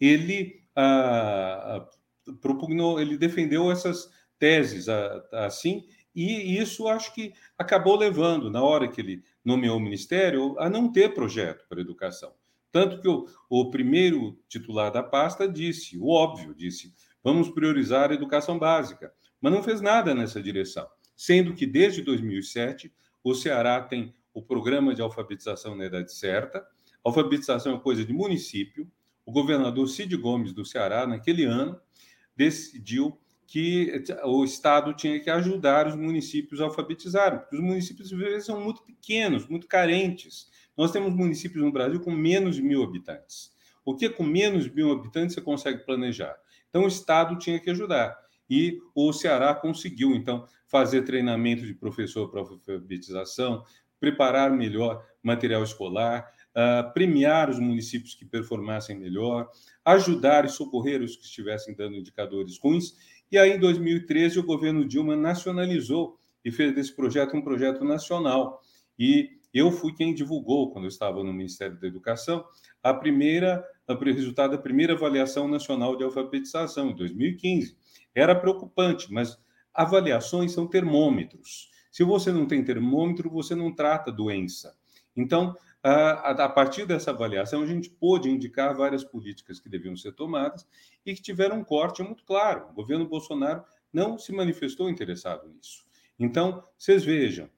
ele ah, propugnou, ele defendeu essas teses assim, e isso acho que acabou levando, na hora que ele nomeou o ministério, a não ter projeto para educação. Tanto que o, o primeiro titular da pasta disse, o óbvio, disse, vamos priorizar a educação básica, mas não fez nada nessa direção sendo que desde 2007 o Ceará tem o programa de alfabetização na idade certa. Alfabetização é coisa de município. O governador Cid Gomes do Ceará, naquele ano, decidiu que o Estado tinha que ajudar os municípios a alfabetizarem, porque os municípios às vezes são muito pequenos, muito carentes. Nós temos municípios no Brasil com menos de mil habitantes. O que com menos de mil habitantes você consegue planejar? Então o Estado tinha que ajudar. E o Ceará conseguiu, então, fazer treinamento de professor para alfabetização, preparar melhor material escolar, premiar os municípios que performassem melhor, ajudar e socorrer os que estivessem dando indicadores ruins. E aí, em 2013, o governo Dilma nacionalizou e fez desse projeto um projeto nacional. E eu fui quem divulgou, quando eu estava no Ministério da Educação, a primeira, o resultado da primeira avaliação nacional de alfabetização, em 2015. Era preocupante, mas avaliações são termômetros. Se você não tem termômetro, você não trata doença. Então, a, partir dessa avaliação, a gente pôde indicar várias políticas que deviam ser tomadas e que tiveram um corte muito claro. O governo Bolsonaro não se manifestou interessado nisso. Então, vocês vejam,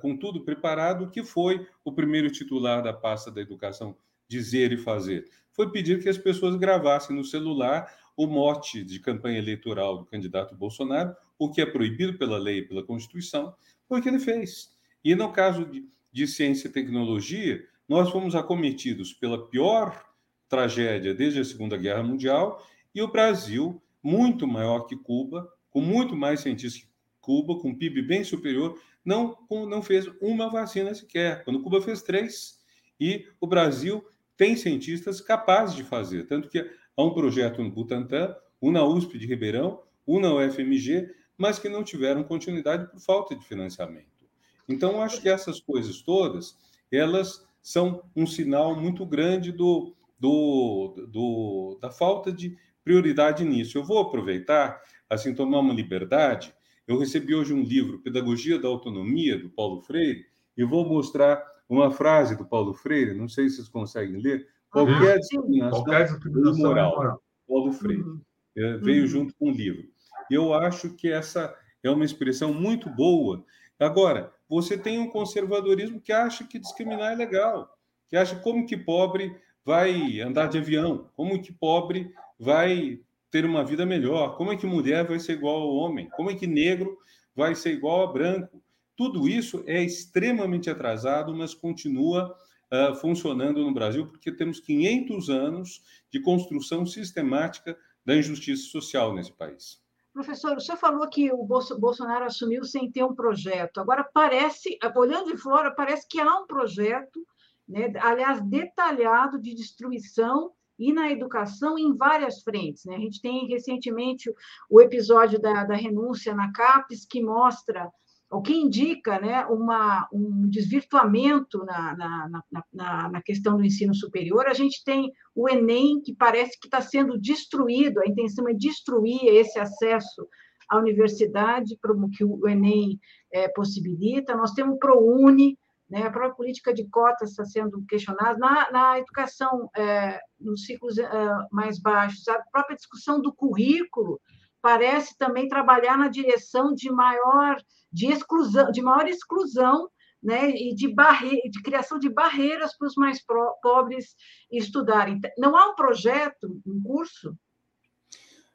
com tudo preparado, o que foi o primeiro titular da pasta da educação dizer e fazer? Foi pedir que as pessoas gravassem no celular o mote de campanha eleitoral do candidato Bolsonaro, o que é proibido pela lei e pela Constituição, foi o que ele fez. E no caso de de ciência e tecnologia, nós fomos acometidos pela pior tragédia desde a Segunda Guerra Mundial e o Brasil, muito maior que Cuba, com muito mais cientistas que Cuba, com PIB bem superior, não, não fez uma vacina sequer, quando Cuba fez três. E o Brasil tem cientistas capazes de fazer, tanto que há um projeto no Butantan, um na USP de Ribeirão, um na UFMG, mas que não tiveram continuidade por falta de financiamento. Então, acho que essas coisas todas, elas são um sinal muito grande do, do, do, da falta de prioridade nisso. Eu vou aproveitar, assim, tomar uma liberdade. Eu recebi hoje um livro, Pedagogia da Autonomia, do Paulo Freire, e vou mostrar uma frase do Paulo Freire, não sei se vocês conseguem ler. Qualquer discriminação, Qualquer discriminação moral, moral. Paulo Freire. Uhum. É, veio uhum. junto com o livro. Eu acho que essa é uma expressão muito boa. Agora, você tem um conservadorismo que acha que discriminar é legal, que acha como que pobre vai andar de avião, como que pobre vai ter uma vida melhor, como é que mulher vai ser igual ao homem, como é que negro vai ser igual a branco. Tudo isso é extremamente atrasado, mas continua uh, funcionando no Brasil, porque temos 500 anos de construção sistemática da injustiça social nesse país. Professor, o senhor falou que o Bolsonaro assumiu sem ter um projeto. Agora, parece, olhando de fora, parece que há um projeto, né, aliás, detalhado de destruição e na educação em várias frentes. Né? A gente tem recentemente o episódio da, da renúncia na CAPES, que mostra o que indica né, uma, um desvirtuamento na, na, na, na, questão do ensino superior. A gente tem o Enem, que parece que está sendo destruído, a intenção é destruir esse acesso à universidade, que o Enem é, possibilita. Nós temos o ProUni, né, a própria política de cotas está sendo questionada. Na, na educação, é, nos ciclos é, mais baixos, a própria discussão do currículo parece também trabalhar na direção de maior de exclusão, de maior exclusão, né, e de, barre... de criação de barreiras para os mais pro... pobres estudarem. Não há um projeto, um curso?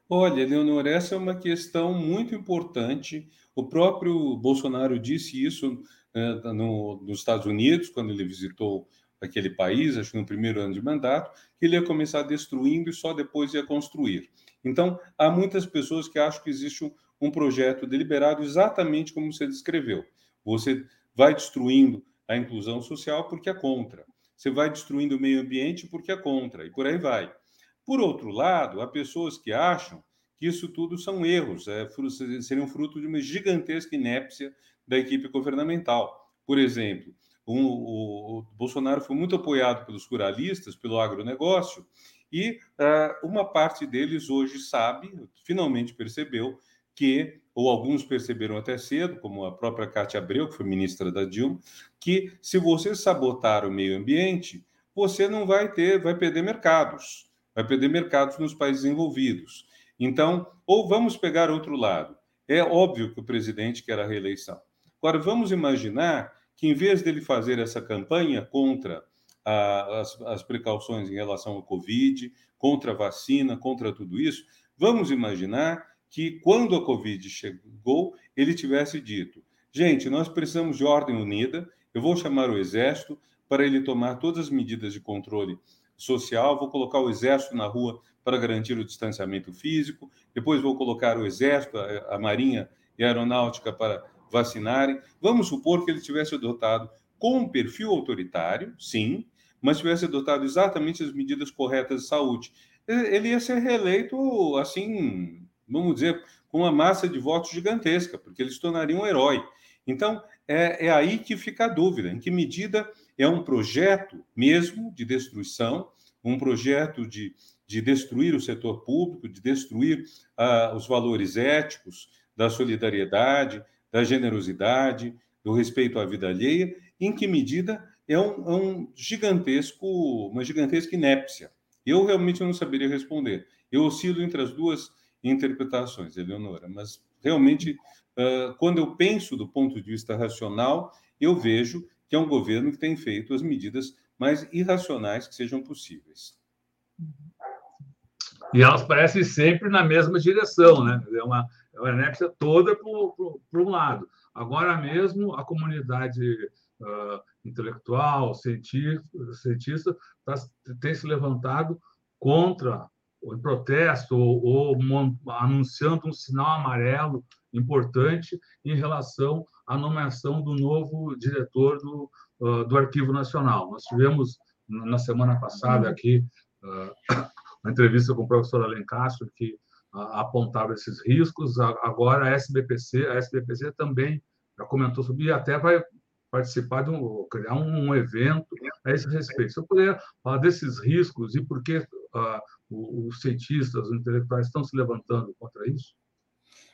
Olha, Leonor, essa é uma questão muito importante. O próprio Bolsonaro disse isso né, no, nos Estados Unidos, quando ele visitou aquele país, acho que no primeiro ano de mandato, que ele ia começar destruindo e só depois ia construir. Então, há muitas pessoas que acham que existe um, projeto deliberado exatamente como você descreveu. Você vai destruindo a inclusão social porque é contra. Você vai destruindo o meio ambiente porque é contra, e por aí vai. Por outro lado, há pessoas que acham que isso tudo são erros, é, seriam fruto de uma gigantesca inépcia da equipe governamental. Por exemplo, um, o, o, Bolsonaro foi muito apoiado pelos ruralistas, pelo agronegócio, e uh, uma parte deles hoje sabe, finalmente percebeu, que, ou alguns perceberam até cedo, como a própria Cátia Abreu, que foi ministra da Dilma, que se você sabotar o meio ambiente, você não vai ter, vai perder mercados, vai perder mercados nos países envolvidos. Então, ou vamos pegar outro lado. É óbvio que o presidente quer a reeleição. Agora, vamos imaginar que, em vez dele fazer essa campanha contra as, as precauções em relação ao Covid, contra a vacina, contra tudo isso, vamos imaginar que, quando a Covid chegou, ele tivesse dito: gente, nós precisamos de ordem unida, eu vou chamar o Exército para ele tomar todas as medidas de controle social, vou colocar o Exército na rua para garantir o distanciamento físico, depois vou colocar o Exército, a, a Marinha e a Aeronáutica para vacinarem. Vamos supor que ele tivesse adotado com um perfil autoritário, sim, mas tivesse adotado exatamente as medidas corretas de saúde. Ele ia ser reeleito, assim, vamos dizer, com uma massa de votos gigantesca, porque ele se tornaria um herói. Então, é, é aí que fica a dúvida: em que medida é um projeto mesmo de destruição, um projeto de, de destruir o setor público, de destruir uh, os valores éticos, da solidariedade, da generosidade, do respeito à vida alheia, em que medida é um, é um gigantesco, uma gigantesca inépcia. Eu realmente não saberia responder. Eu oscilo entre as duas interpretações, Eleonora, mas realmente, quando eu penso do ponto de vista racional, eu vejo que é um governo que tem feito as medidas mais irracionais que sejam possíveis. E elas parecem sempre na mesma direção, né? É uma, é uma inépcia toda para um lado. Agora mesmo, a comunidade uh, intelectual, cientista, tá, tem se levantado contra, em protesto, ou, ou anunciando um sinal amarelo importante em relação à nomeação do novo diretor do, uh, do Arquivo Nacional. Nós tivemos, na semana passada, aqui, uh, uma entrevista com o professor Alencastro, que apontava esses riscos. Agora, a SBPC, a SBPC também já comentou sobre e até vai participar de um, criar um, um evento a esse respeito. Se eu puder falar desses riscos e por que uh, os cientistas, os intelectuais estão se levantando contra isso?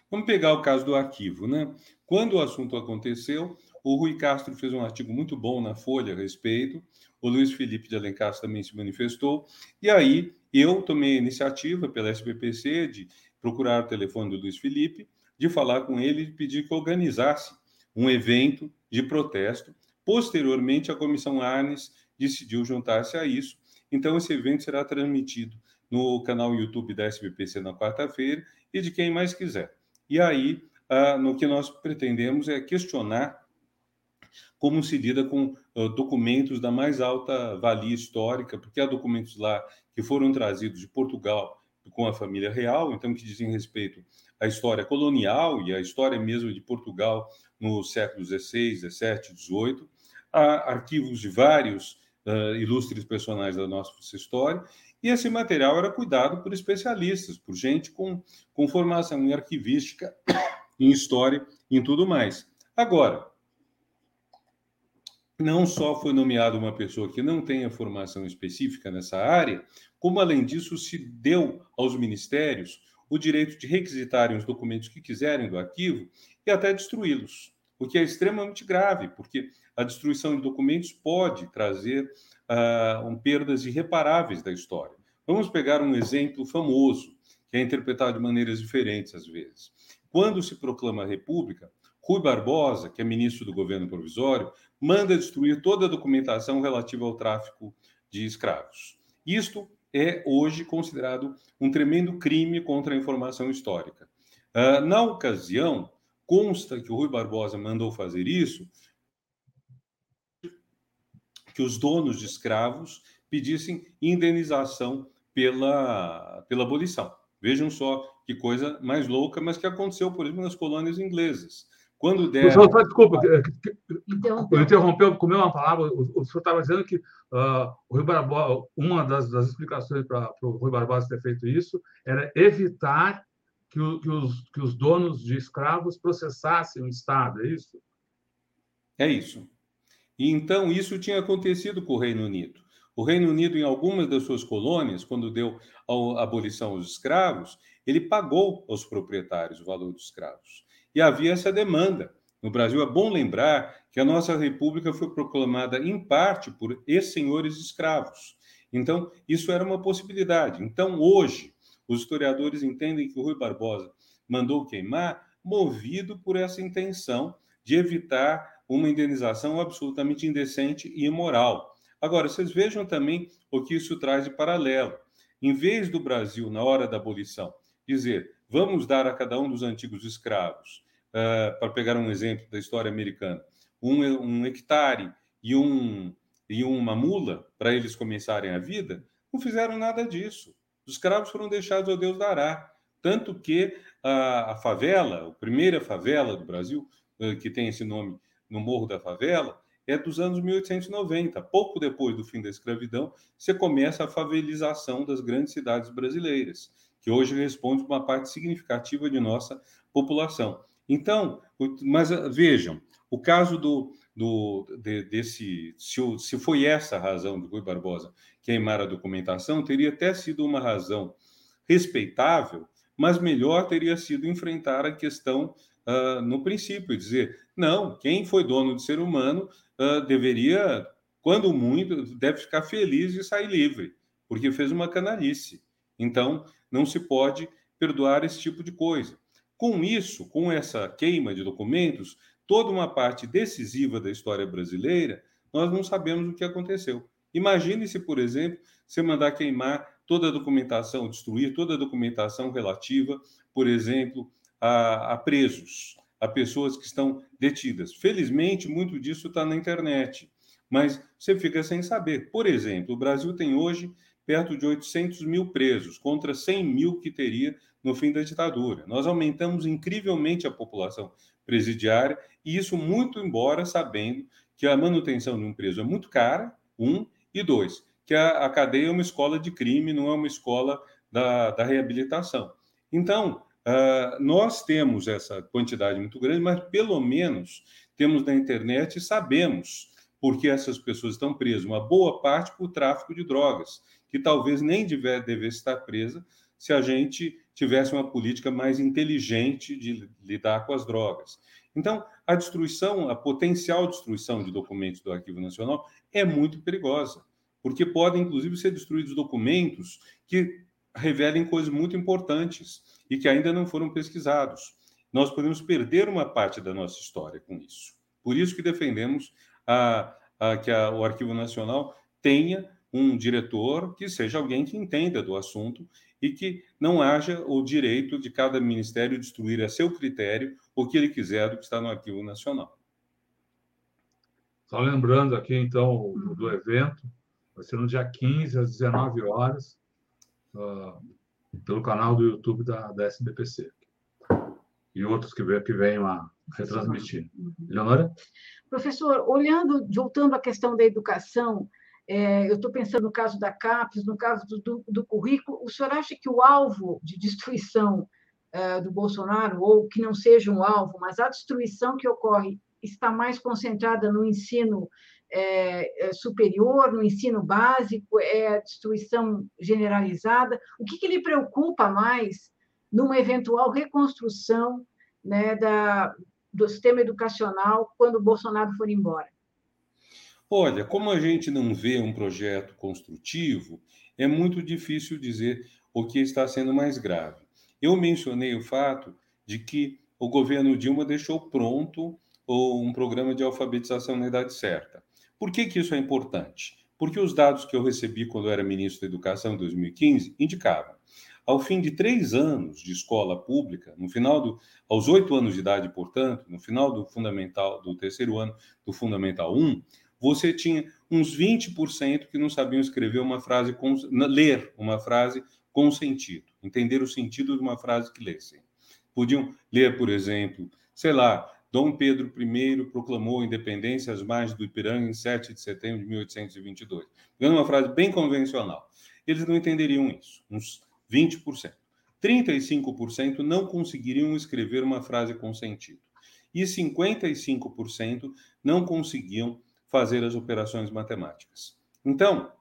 Vamos pegar o caso do arquivo, né? Quando o assunto aconteceu, o Rui Castro fez um artigo muito bom na Folha a respeito, o Luiz Felipe de Alencastro também se manifestou, e aí eu tomei a iniciativa pela SBPC de procurar o telefone do Luiz Felipe, de falar com ele e pedir que organizasse um evento de protesto. Posteriormente, a Comissão Arnes decidiu juntar-se a isso. Então, esse evento será transmitido no canal YouTube da SBPC na quarta-feira e de quem mais quiser. E aí, ah, no que nós pretendemos é questionar como se lida com uh, documentos da mais alta valia histórica, porque há documentos lá que foram trazidos de Portugal com a família real, então que dizem respeito à história colonial e à história mesmo de Portugal no século XVI, XVII, XVIII, há arquivos de vários uh, ilustres personagens da nossa história, e esse material era cuidado por especialistas, por gente com, com formação em arquivística, em história e em tudo mais. Agora, não só foi nomeada uma pessoa que não tenha formação específica nessa área, como, além disso, se deu aos ministérios o direito de requisitarem os documentos que quiserem do arquivo e até destruí-los, o que é extremamente grave, porque a destruição de documentos pode trazer uh, um, perdas irreparáveis da história. Vamos pegar um exemplo famoso, que é interpretado de maneiras diferentes às vezes. Quando se proclama a República, Rui Barbosa, que é ministro do governo provisório, manda destruir toda a documentação relativa ao tráfico de escravos. Isto é hoje considerado um tremendo crime contra a informação histórica. Uh, na ocasião, consta que o Rui Barbosa mandou fazer isso, que os donos de escravos pedissem indenização pela, pela abolição. Vejam só que coisa mais louca, mas que aconteceu, por exemplo, nas colônias inglesas. Quando der. Senhor, desculpa, eu interrompeu, comeu uma palavra. O, senhor estava dizendo que uh, o Rui Barbosa, uma das, das explicações para o Rui Barbosa ter feito isso era evitar que, o, que, os, que os donos de escravos processassem o Estado, é isso? É isso. E então isso tinha acontecido com o Reino Unido. O Reino Unido, em algumas das suas colônias, quando deu a abolição aos escravos, ele pagou aos proprietários o valor dos escravos e havia essa demanda. No Brasil, é bom lembrar que a nossa república foi proclamada em parte por ex-senhores escravos. Então, isso era uma possibilidade. Então, hoje, os historiadores entendem que o Rui Barbosa mandou queimar movido por essa intenção de evitar uma indenização absolutamente indecente e imoral. Agora, vocês vejam também o que isso traz de paralelo. Em vez do Brasil, na hora da abolição, dizer, vamos dar a cada um dos antigos escravos, uh, para pegar um exemplo da história americana, um, um hectare e, um, e uma mula para eles começarem a vida, não fizeram nada disso. Os escravos foram deixados ao Deus dará. Tanto que a, a favela, a primeira favela do Brasil, uh, que tem esse nome no Morro da Favela, é dos anos 1890. Pouco depois do fim da escravidão, você começa a favelização das grandes cidades brasileiras, que hoje responde uma parte significativa de nossa população. Então, mas ah, vejam, o caso do, do de, desse, se, se foi essa a razão do Rui Barbosa queimar a documentação, teria até sido uma razão respeitável, mas melhor teria sido enfrentar a questão uh, no princípio, dizer, não, quem foi dono do ser humano uh, deveria, quando muito, deve ficar feliz de sair livre, porque fez uma canalice. Então, não se pode perdoar esse tipo de coisa. Com isso, com essa queima de documentos, toda uma parte decisiva da história brasileira, nós não sabemos o que aconteceu. Imagine se, por exemplo, você mandar queimar toda a documentação, destruir toda a documentação relativa, por exemplo, a, a presos, a pessoas que estão detidas. Felizmente, muito disso está na internet, mas você fica sem saber. Por exemplo, o Brasil tem hoje perto de 800 mil presos, contra 100 mil que teria no fim da ditadura. Nós aumentamos incrivelmente a população presidiária, e isso muito embora sabendo que a manutenção de um preso é muito cara, um, e dois, que a, a cadeia é uma escola de crime, não é uma escola da, da reabilitação. Então, uh, nós temos essa quantidade muito grande, mas pelo menos temos na internet e sabemos por que essas pessoas estão presas. Uma boa parte por tráfico de drogas, que talvez nem deve, devesse estar presa se a gente tivesse uma política mais inteligente de lidar com as drogas. Então, a destruição, a potencial destruição de documentos do Arquivo Nacional é muito perigosa, porque podem, inclusive, ser destruídos documentos que revelem coisas muito importantes e que ainda não foram pesquisados. Nós podemos perder uma parte da nossa história com isso. Por isso que defendemos a, a, que a, o Arquivo Nacional tenha um diretor que seja alguém que entenda do assunto e que não haja o direito de cada ministério destruir a seu critério o que ele quiser do que está no Arquivo Nacional. Só lembrando aqui, então, do evento, vai ser no dia 15, às 19 horas, uh, pelo canal do YouTube da, da SBPC. E outros que, que venham a retransmitir. Uhum. Leonora? Professor, olhando, voltando à questão da educação, é, eu estou pensando no caso da CAPES, no caso do, do, do, currículo, o senhor acha que o alvo de destruição é, do Bolsonaro, ou que não seja um alvo, mas a destruição que ocorre está mais concentrada no ensino é, é superior, no ensino básico, é a destruição generalizada? O que, que lhe preocupa mais numa eventual reconstrução né, da, do sistema educacional quando o Bolsonaro for embora? Olha, como a gente não vê um projeto construtivo, é muito difícil dizer o que está sendo mais grave. Eu mencionei o fato de que o governo Dilma deixou pronto um programa de alfabetização na idade certa. Por que, que isso é importante? Porque os dados que eu recebi quando eu era ministro da Educação em 2015 indicavam ao fim de três anos de escola pública, no final do, aos oito anos de idade, portanto, no final do fundamental, do terceiro ano do fundamental 1, você tinha uns 20% que não sabiam escrever uma frase, com, ler uma frase com sentido, entender o sentido de uma frase que lessem. Podiam ler, por exemplo, sei lá, Dom Pedro I proclamou a independência às margens do Ipiranga em 7 de setembro de 1822. Pegando uma frase bem convencional. Eles não entenderiam isso, uns 20%. 35% não conseguiriam escrever uma frase com sentido. E 55% não conseguiam fazer as operações matemáticas. Então,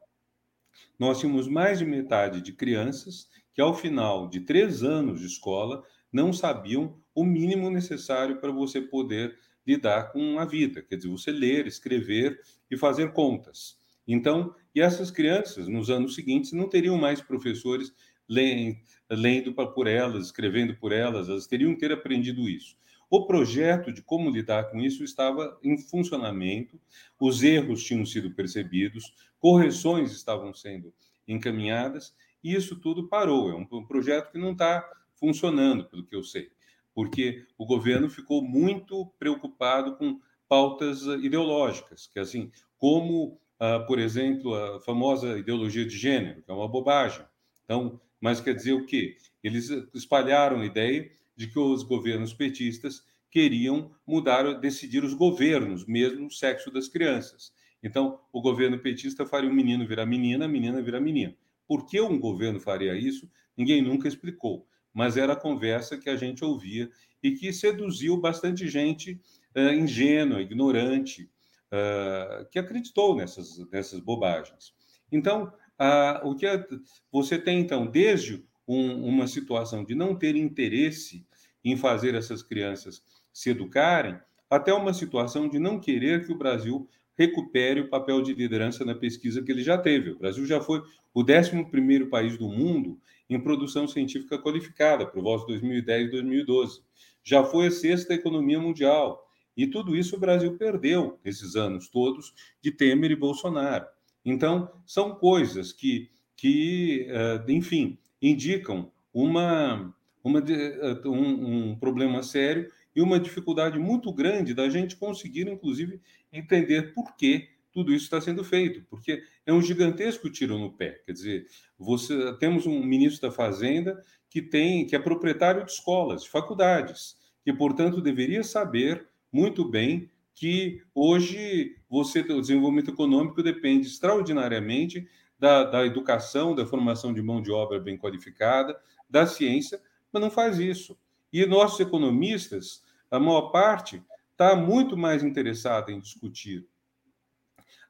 nós tínhamos mais de metade de crianças que, ao final de três anos de escola, não sabiam o mínimo necessário para você poder lidar com a vida, quer dizer, você ler, escrever e fazer contas. Então, e essas crianças, nos anos seguintes, não teriam mais professores lendo por elas, escrevendo por elas, elas teriam que ter aprendido isso. O projeto de como lidar com isso estava em funcionamento, os erros tinham sido percebidos, correções estavam sendo encaminhadas, e isso tudo parou. É um projeto que não está funcionando, pelo que eu sei, porque o governo ficou muito preocupado com pautas ideológicas, que assim, como, ah, por exemplo, a famosa ideologia de gênero, que é uma bobagem. Então, mas quer dizer o quê? Eles espalharam a ideia de que os governos petistas queriam mudar, decidir os governos, mesmo o sexo das crianças. Então, o governo petista faria o menino virar menina, a menina virar menino. Por que um governo faria isso? Ninguém nunca explicou, mas era a conversa que a gente ouvia e que seduziu bastante gente uh, ingênua, ignorante, uh, que acreditou nessas, nessas bobagens. Então, uh, o que é, você tem, então, desde um, uma situação de não ter interesse em fazer essas crianças se educarem, até uma situação de não querer que o Brasil recupere o papel de liderança na pesquisa que ele já teve. O Brasil já foi o 11 país do mundo em produção científica qualificada, por volta de 2010 e 2012. Já foi a sexta economia mundial. E tudo isso o Brasil perdeu nesses anos todos de Temer e Bolsonaro. Então, são coisas que, que eh, enfim, indicam uma, uma, eh, um, um problema sério e uma dificuldade muito grande da gente conseguir, inclusive, entender por que tudo isso está sendo feito, porque é um gigantesco tiro no pé. Quer dizer, você temos um ministro da Fazenda que tem que é proprietário de escolas, de faculdades, que portanto deveria saber muito bem que hoje você o desenvolvimento econômico depende extraordinariamente da, da educação, da formação de mão de obra bem qualificada, da ciência, mas não faz isso. E nossos economistas, a maior parte, está muito mais interessada em discutir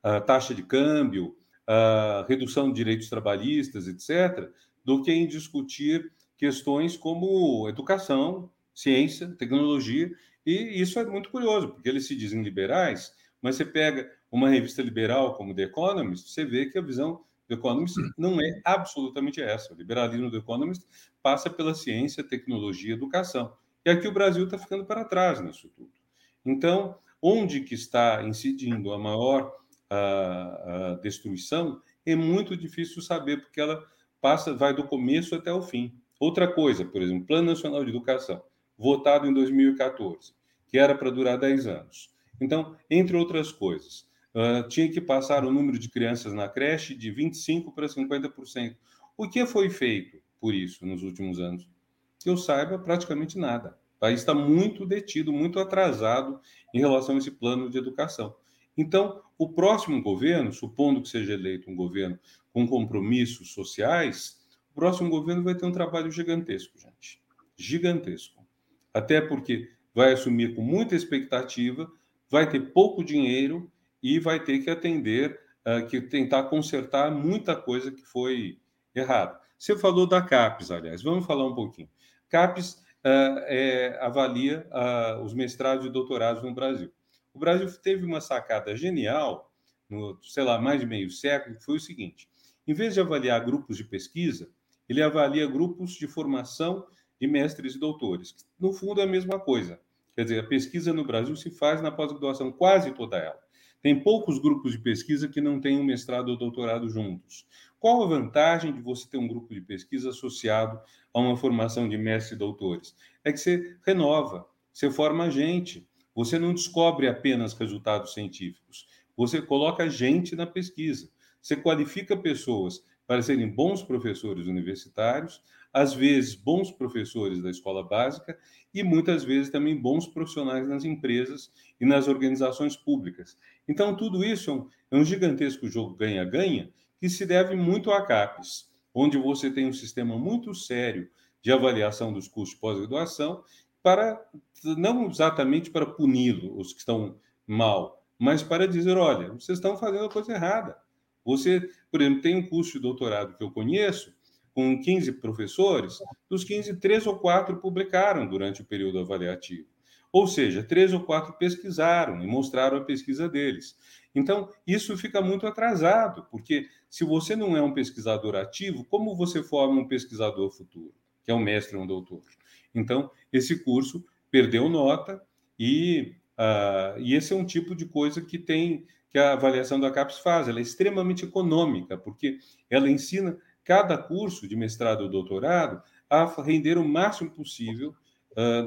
a taxa de câmbio, a redução de direitos trabalhistas, etc., do que em discutir questões como educação, ciência, tecnologia. E isso é muito curioso, porque eles se dizem liberais, mas você pega uma revista liberal como The Economist, você vê que a visão do Economist não é absolutamente essa. O liberalismo do Economist passa pela ciência, tecnologia, educação. E aqui o Brasil está ficando para trás nisso tudo. Então, onde que está incidindo a maior a, a destruição é muito difícil saber, porque ela passa, vai do começo até o fim. Outra coisa, por exemplo, Plano Nacional de Educação, votado em 2014, que era para durar 10 anos. Então, entre outras coisas, uh, tinha que passar o número de crianças na creche de 25% para 50%. O que foi feito por isso nos últimos anos? Que eu saiba, praticamente nada. O país está muito detido, muito atrasado em relação a esse plano de educação. Então, o próximo governo, supondo que seja eleito um governo com compromissos sociais, o próximo governo vai ter um trabalho gigantesco, gente. Gigantesco. Até porque vai assumir com muita expectativa, vai ter pouco dinheiro e vai ter que atender, uh, que tentar consertar muita coisa que foi errada. Você falou da CAPES, aliás, vamos falar um pouquinho. CAPES uh, é, avalia uh, os mestrados e doutorados no Brasil. O Brasil teve uma sacada genial, no, sei lá, mais de meio século, que foi o seguinte: em vez de avaliar grupos de pesquisa, ele avalia grupos de formação de mestres e doutores. No fundo, é a mesma coisa. Quer dizer, a pesquisa no Brasil se faz na pós-graduação, quase toda ela. Tem poucos grupos de pesquisa que não têm um mestrado ou doutorado juntos. Qual a vantagem de você ter um grupo de pesquisa associado a uma formação de mestres e doutores? É que você renova, você forma gente, você não descobre apenas resultados científicos, você coloca gente na pesquisa, você qualifica pessoas para serem bons professores universitários, às vezes bons professores da escola básica e muitas vezes também bons profissionais nas empresas e nas organizações públicas. Então, tudo isso é um, é um gigantesco jogo ganha-ganha que se deve muito a CAPES, onde você tem um sistema muito sério de avaliação dos custos de pós-graduação para não exatamente para puni-los, os que estão mal, mas para dizer, olha, vocês estão fazendo a coisa errada. Você, por exemplo, tem um curso de doutorado que eu conheço, com 15 professores, dos 15, três ou quatro publicaram durante o período avaliativo. Ou seja, três ou quatro pesquisaram e mostraram a pesquisa deles. Então, isso fica muito atrasado, porque se você não é um pesquisador ativo, como você forma um pesquisador futuro, que é um mestre ou um doutor? Então, esse curso perdeu nota e, uh, e esse é um tipo de coisa que tem que a avaliação da CAPES faz. Ela é extremamente econômica, porque ela ensina cada curso de mestrado ou doutorado a render o máximo possível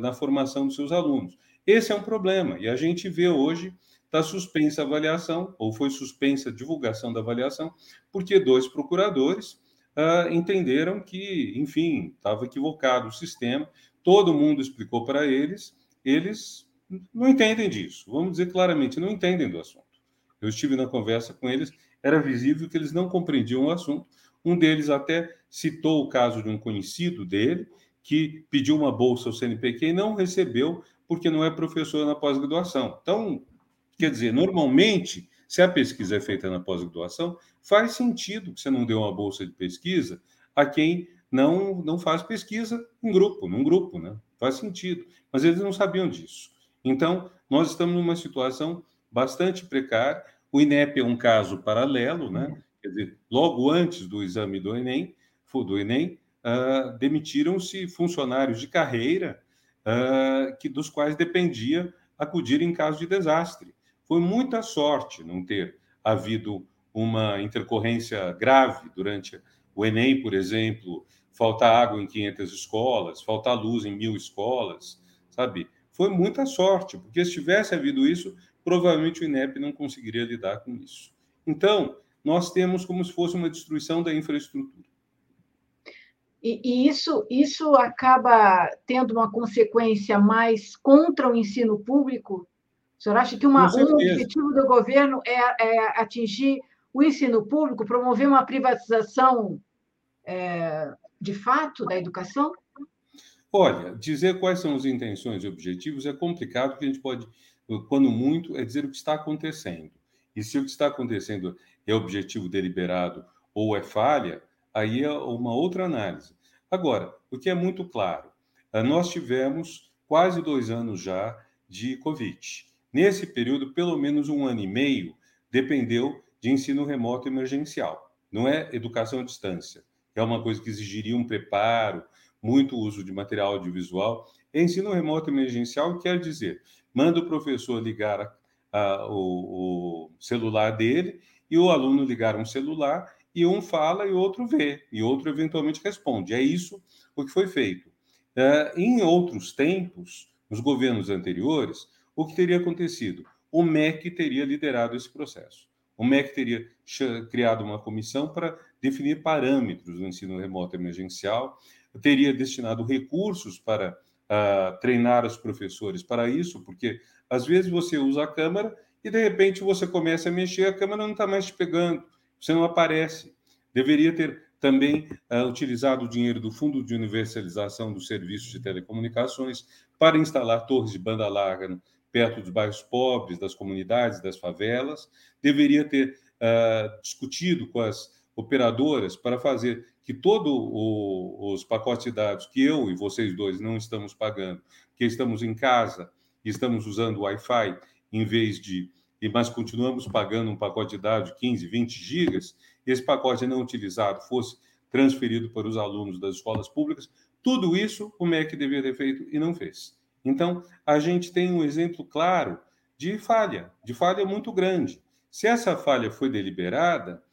na formação dos seus alunos. Esse é um problema, e a gente vê hoje está suspensa a avaliação, ou foi suspensa a divulgação da avaliação, porque dois procuradores uh, entenderam que, enfim, estava equivocado o sistema, todo mundo explicou para eles, eles não entendem disso. Vamos dizer claramente, não entendem do assunto. Eu estive na conversa com eles, era visível que eles não compreendiam o assunto. Um deles até citou o caso de um conhecido dele, que pediu uma bolsa ao CNPq e não recebeu, porque não é professor na pós-graduação. Então, quer dizer, normalmente, se a pesquisa é feita na pós-graduação, faz sentido que você não dê uma bolsa de pesquisa a quem não, não faz pesquisa em grupo, num grupo, né? Faz sentido. Mas eles não sabiam disso. Então, nós estamos numa situação bastante precária. O INEP é um caso paralelo, né? Quer dizer, logo antes do exame do Enem, do Enem, uh, demitiram-se funcionários de carreira uh, que dos quais dependia acudir em caso de desastre. Foi muita sorte não ter havido uma intercorrência grave durante o Enem, por exemplo, faltar água em 500 escolas, faltar luz em mil escolas, sabe? Foi muita sorte, porque se tivesse havido isso, provavelmente o INEP não conseguiria lidar com isso. Então, nós temos como se fosse uma destruição da infraestrutura. E, e, isso, isso acaba tendo uma consequência mais contra o ensino público? O senhor acha que uma, um objetivo do governo é, é, atingir o ensino público, promover uma privatização é, de fato da educação? Olha, dizer quais são as intenções e objetivos é complicado, porque a gente pode, quando muito, é dizer o que está acontecendo. E se o que está acontecendo é objetivo deliberado ou é falha, aí é uma outra análise. Agora, o que é muito claro, eh, nós tivemos quase dois anos já de Covid. Nesse período, pelo menos um ano e meio dependeu de ensino remoto emergencial. Não é educação à distância. É uma coisa que exigiria um preparo, muito uso de material audiovisual. Ensino remoto emergencial quer dizer, manda o professor ligar a, a, o, o celular dele e o aluno ligar um celular e um fala e outro vê, e outro eventualmente responde. É isso o que foi feito. É, em outros tempos, nos governos anteriores, o que teria acontecido? O MEC teria liderado esse processo. O MEC teria criado uma comissão para definir parâmetros do ensino remoto emergencial, teria destinado recursos para uh, treinar os professores para isso, porque às vezes você usa a câmera e de repente você começa a mexer, a câmera não está mais te pegando, você não aparece. Deveria ter também uh, utilizado o dinheiro do Fundo de Universalização dos Serviços de Telecomunicações para instalar torres de banda larga perto dos bairros pobres, das comunidades, das favelas. Deveria ter uh, discutido com as operadoras para fazer que todos os pacotes de dados que eu e vocês dois não estamos pagando, que estamos em casa e estamos usando Wi-Fi em vez de mas continuamos pagando um pacote de dados de 15, 20 gigas, esse pacote não utilizado fosse transferido para os alunos das escolas públicas, tudo isso o MEC deveria ter feito e não fez. Então, a gente tem um exemplo claro de falha, de falha muito grande. Se essa falha foi deliberada,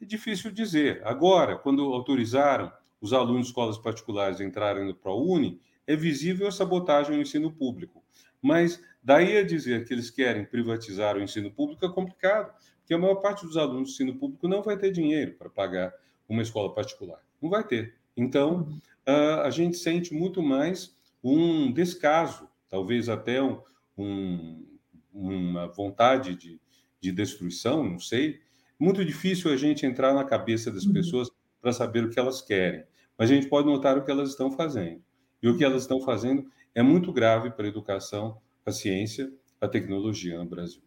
é difícil dizer. Agora, quando autorizaram os alunos de escolas particulares a entrarem no ProUni, é visível a sabotagem no ensino público. Mas daí a dizer que eles querem privatizar o ensino público é complicado, porque a maior parte dos alunos do ensino público não vai ter dinheiro para pagar uma escola particular. Não vai ter. Então, a gente sente muito mais um descaso, talvez até um, um, uma vontade de, de destruição, não sei, muito difícil a gente entrar na cabeça das uhum. pessoas para saber o que elas querem, mas a gente pode notar o que elas estão fazendo. E o que elas estão fazendo é muito grave para a educação, a ciência, a tecnologia no Brasil.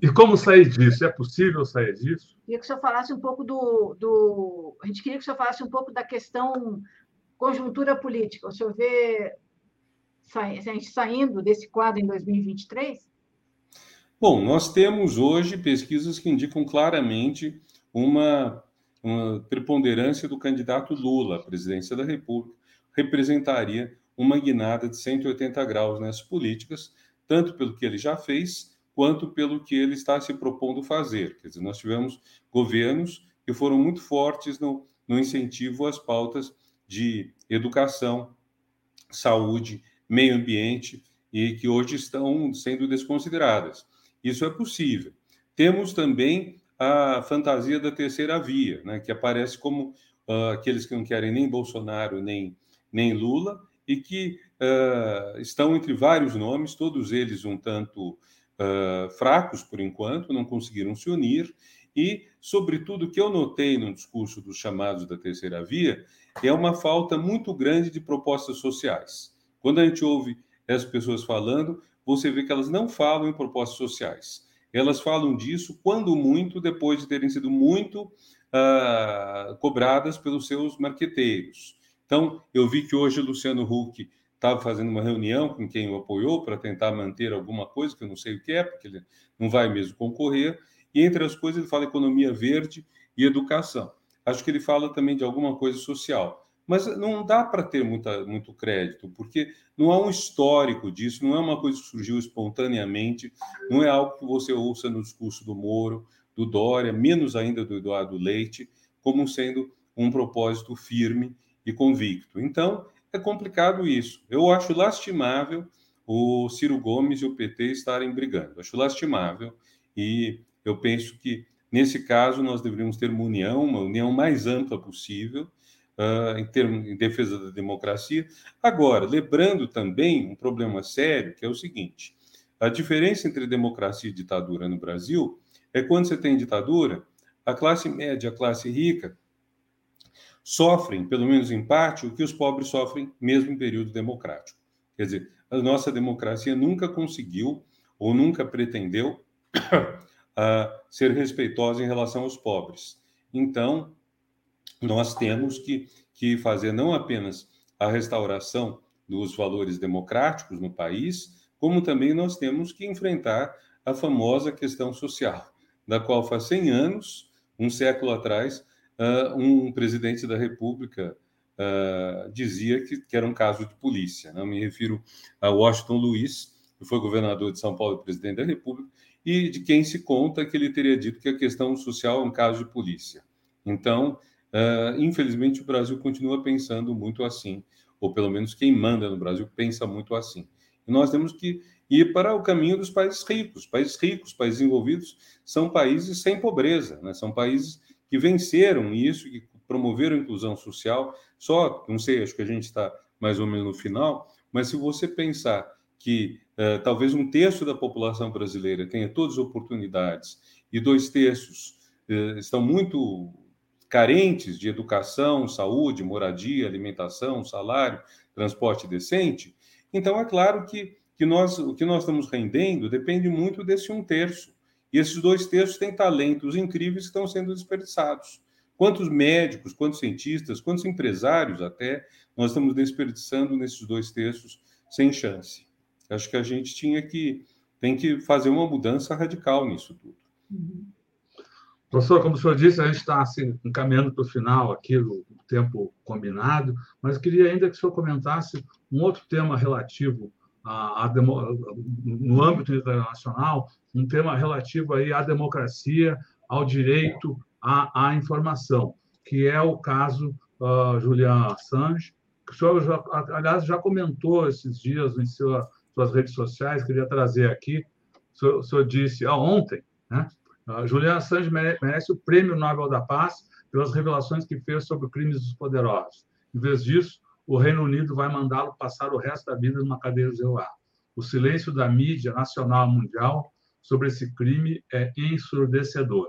E como sair disso? É possível sair disso? Queria que o senhor falasse um pouco do, do. A gente queria que o senhor falasse um pouco da questão conjuntura política. O senhor vê a gente saindo desse quadro em 2023? Bom, nós temos hoje pesquisas que indicam claramente uma, uma preponderância do candidato Lula à presidência da República, representaria uma guinada de 180 graus nessas políticas, tanto pelo que ele já fez, quanto pelo que ele está se propondo fazer. Quer dizer, nós tivemos governos que foram muito fortes no, no incentivo às pautas de educação, saúde, meio ambiente e que hoje estão sendo desconsideradas. Isso é possível. Temos também a fantasia da terceira via, né, que aparece como uh, aqueles que não querem nem Bolsonaro nem, nem Lula e que uh, estão entre vários nomes, todos eles um tanto uh, fracos por enquanto, não conseguiram se unir. E, sobretudo, o que eu notei no discurso dos chamados da terceira via é uma falta muito grande de propostas sociais. Quando a gente ouve as pessoas falando, você vê que elas não falam em propostas sociais. Elas falam disso, quando muito, depois de terem sido muito uh, cobradas pelos seus marqueteiros. Então, eu vi que hoje o Luciano Huck estava fazendo uma reunião com quem o apoiou para tentar manter alguma coisa, que eu não sei o que é, porque ele não vai mesmo concorrer. E, entre as coisas, ele fala economia verde e educação. Acho que ele fala também de alguma coisa social. Mas não dá para ter muita, muito crédito, porque não há um histórico disso, não é uma coisa que surgiu espontaneamente, não é algo que você ouça no discurso do Moro, do Dória, menos ainda do Eduardo Leite, como sendo um propósito firme e convicto. Então, é complicado isso. Eu acho lastimável o Ciro Gomes e o PT estarem brigando. Acho lastimável e eu penso que, nesse caso, nós deveríamos ter uma união, uma união mais ampla possível, uh, em, termos, em defesa da democracia. Agora, lembrando também um problema sério, que é o seguinte: a diferença entre democracia e ditadura no Brasil é quando você tem ditadura, a classe média, a classe rica, sofrem, pelo menos em parte, o que os pobres sofrem mesmo em período democrático. Quer dizer, a nossa democracia nunca conseguiu ou nunca pretendeu uh, ser respeitosa em relação aos pobres. Então, nós temos que, que fazer não apenas a restauração dos valores democráticos no país, como também nós temos que enfrentar a famosa questão social, da qual faz 100 anos, um século atrás, uh, um presidente da República uh, dizia que, que, era um caso de polícia. Né? Me refiro a Washington Luiz, que foi governador de São Paulo e presidente da República, e de quem se conta que ele teria dito que a questão social é um caso de polícia. Então, Uh, infelizmente, o Brasil continua pensando muito assim, ou pelo menos quem manda no Brasil pensa muito assim. E nós temos que ir para o caminho dos países ricos. Países ricos, países envolvidos, são países sem pobreza, né? são países que venceram isso, que promoveram a inclusão social. Só, não sei, acho que a gente está mais ou menos no final, mas se você pensar que uh, talvez um terço da população brasileira tenha todas as oportunidades e dois terços uh, estão muito carentes de educação, saúde, moradia, alimentação, salário, transporte decente, então é claro que, que nós, o que nós estamos rendendo depende muito desse um terço. E esses dois terços têm talentos incríveis que estão sendo desperdiçados. Quantos médicos, quantos cientistas, quantos empresários até nós estamos desperdiçando nesses dois terços sem chance? Acho que a gente tinha que tem que fazer uma mudança radical nisso tudo. Uhum. Professor, como o senhor disse, a gente está assim, encaminhando para o final aqui do tempo combinado, mas queria ainda que o senhor comentasse um outro tema relativo a, a no âmbito internacional, um tema relativo aí à democracia, ao direito à, à informação, que é o caso uh, Julian Assange, que o senhor, já, aliás, já comentou esses dias em sua, suas redes sociais, queria trazer aqui. O senhor, o senhor disse ah, ontem, né? Uh, Julian Assange merece o Prêmio Nobel da Paz pelas revelações que fez sobre crimes dos poderosos. Em vez disso, o Reino Unido vai mandá-lo passar o resto da vida numa cadeira zelar. O silêncio da mídia nacional e mundial sobre esse crime é ensurdecedor.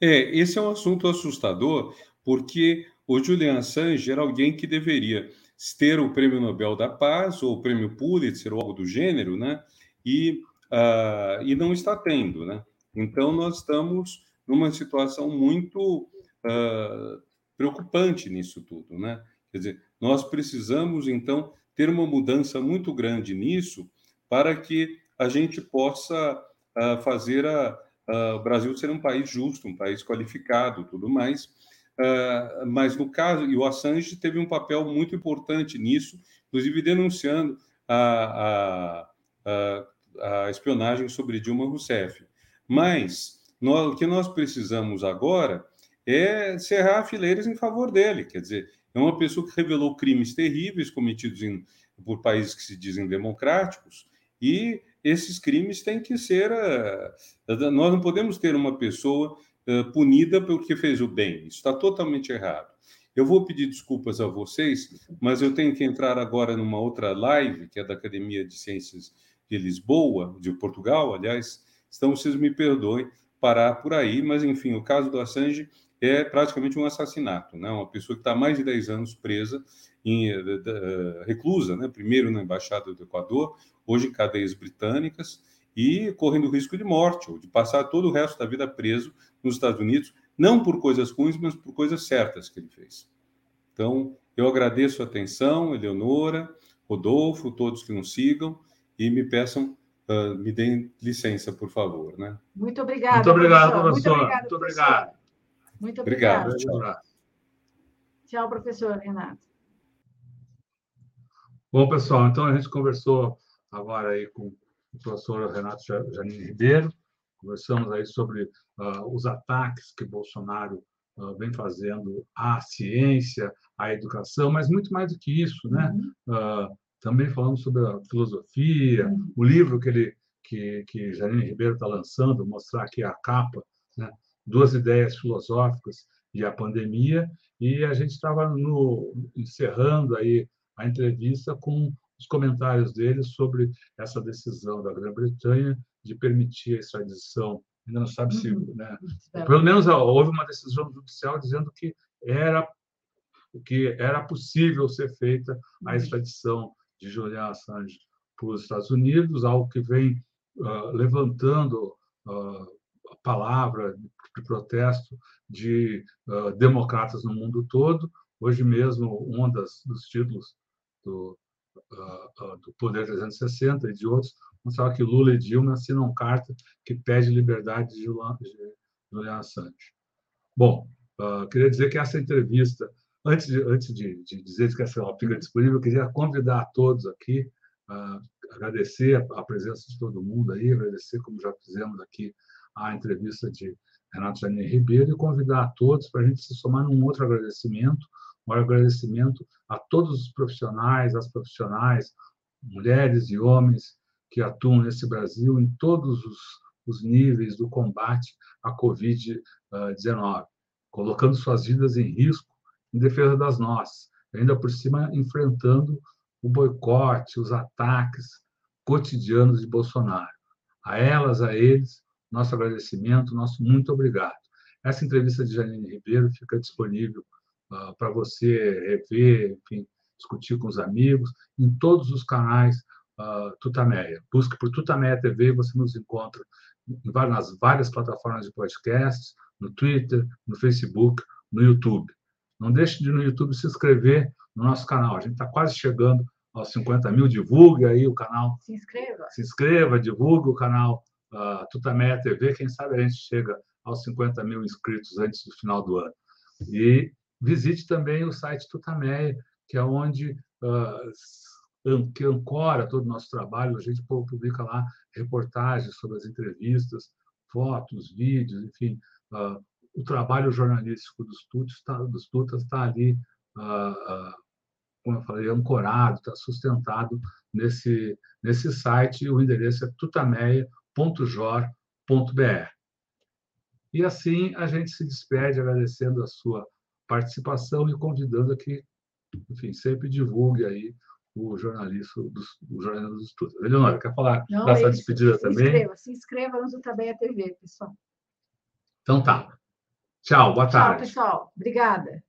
É, esse é um assunto assustador, porque o Julian Assange era alguém que deveria ter o Prêmio Nobel da Paz ou o Prêmio Pulitzer ou algo do gênero, né? E uh, e não está tendo, né? Então, nós estamos numa situação muito uh, preocupante nisso tudo, né? Quer dizer, nós precisamos, então, ter uma mudança muito grande nisso para que a gente possa uh, fazer a, o Brasil ser um país justo, um país qualificado, tudo mais. Uh, mas no caso, e o Assange teve um papel muito importante nisso, inclusive denunciando a, a, a espionagem sobre Dilma Rousseff. Mas nós, o que nós precisamos agora é cerrar fileiras em favor dele. Quer dizer, é uma pessoa que revelou crimes terríveis cometidos em, por países que se dizem democráticos e esses crimes têm que ser. Uh, nós não podemos ter uma pessoa uh, punida porque fez o bem. Isso está totalmente errado. Eu vou pedir desculpas a vocês, mas eu tenho que entrar agora numa outra live, que é da Academia de Ciências de Lisboa, de Portugal, aliás. Então, vocês me perdoem parar por aí, mas enfim, o caso do Assange é praticamente um assassinato, né? Uma pessoa que está há mais de 10 anos presa, em, uh, reclusa, né? Primeiro na embaixada do Equador, hoje em cadeias britânicas e correndo risco de morte ou de passar todo o resto da vida preso nos Estados Unidos, não por coisas ruins, mas por coisas certas que ele fez. Então, eu agradeço a atenção, Eleonora, Rodolfo, todos que nos sigam e me peçam, uh, me deem licença, por favor. Né? Muito obrigado. Muito obrigado, professor. Muito obrigado. Muito obrigado. Muito obrigado. obrigado. Tchau, professor Renato. Bom, pessoal, então a gente conversou agora aí com o professor Renato Janine Ribeiro, conversamos aí sobre uh, os ataques que Bolsonaro uh, vem fazendo à ciência, à educação, mas muito mais do que isso, né? Uhum. Uh, também falamos sobre a filosofia, uhum. o livro que ele que, que Janine Ribeiro está lançando, mostrar aqui a capa, né? Duas ideias filosóficas e a pandemia, e a gente estava encerrando aí a entrevista com os comentários dele sobre essa decisão da Grã-Bretanha de permitir a extradição. Ainda não sabe se, uhum. né? pelo menos houve uma decisão judicial dizendo que era que era possível ser feita a uhum. extradição de Julian Assange para os Estados Unidos, algo que vem uh, levantando uh, palavra de protesto de uh, democratas no mundo todo. Hoje mesmo, um das, dos títulos do, do Poder 360 e de outros mostrava que Lula e Dilma assinam carta que pede liberdade de Julian Assange. Bom, queria dizer que essa entrevista Antes de, antes de, de dizer que essa fica disponível, eu queria convidar a todos aqui, uh, agradecer a, a, presença de todo mundo aí, agradecer, como já fizemos aqui, a entrevista de Renato Janine Ribeiro e convidar a todos para a gente se somar num outro agradecimento, um agradecimento a todos os profissionais, as profissionais, mulheres e homens que atuam nesse Brasil em todos os, os níveis do combate à Covid-19, colocando suas vidas em risco em defesa das nossas, ainda por cima enfrentando o boicote, os ataques cotidianos de Bolsonaro. A elas, a eles, nosso agradecimento, nosso muito obrigado. Essa entrevista de Janine Ribeiro fica disponível uh, para você rever, enfim, discutir com os amigos, em todos os canais uh, Tutameia. Busque por Tutameia TV, você nos encontra nas várias plataformas de podcasts, no Twitter, no Facebook, no YouTube. Não deixe de no YouTube se inscrever no nosso canal. A gente está quase chegando aos 50 mil. Divulgue aí o canal. Se inscreva. Se inscreva, divulgue o canal uh, Tutameia TV. Quem sabe a gente chega aos 50 mil inscritos antes do final do ano. E visite também o site Tutameia, que é onde uh, que ancora todo o nosso trabalho. A gente publica lá reportagens sobre as entrevistas, fotos, vídeos, enfim, uh, o trabalho jornalístico dos tutas está, dos tutas está ali, ah, como eu falei, ancorado, está sustentado nesse, nesse site. O endereço é www.jor.br. E assim a gente se despede agradecendo a sua participação e convidando a que, enfim, sempre divulgue aí o jornalista dos, o jornalista dos estudos. Eleonora, quer falar Não, da sua é despedida se também? Inscreva, se inscreva no também é a TV, pessoal. Então tá. Tchau, boa tarde. Tchau, pessoal. Obrigada.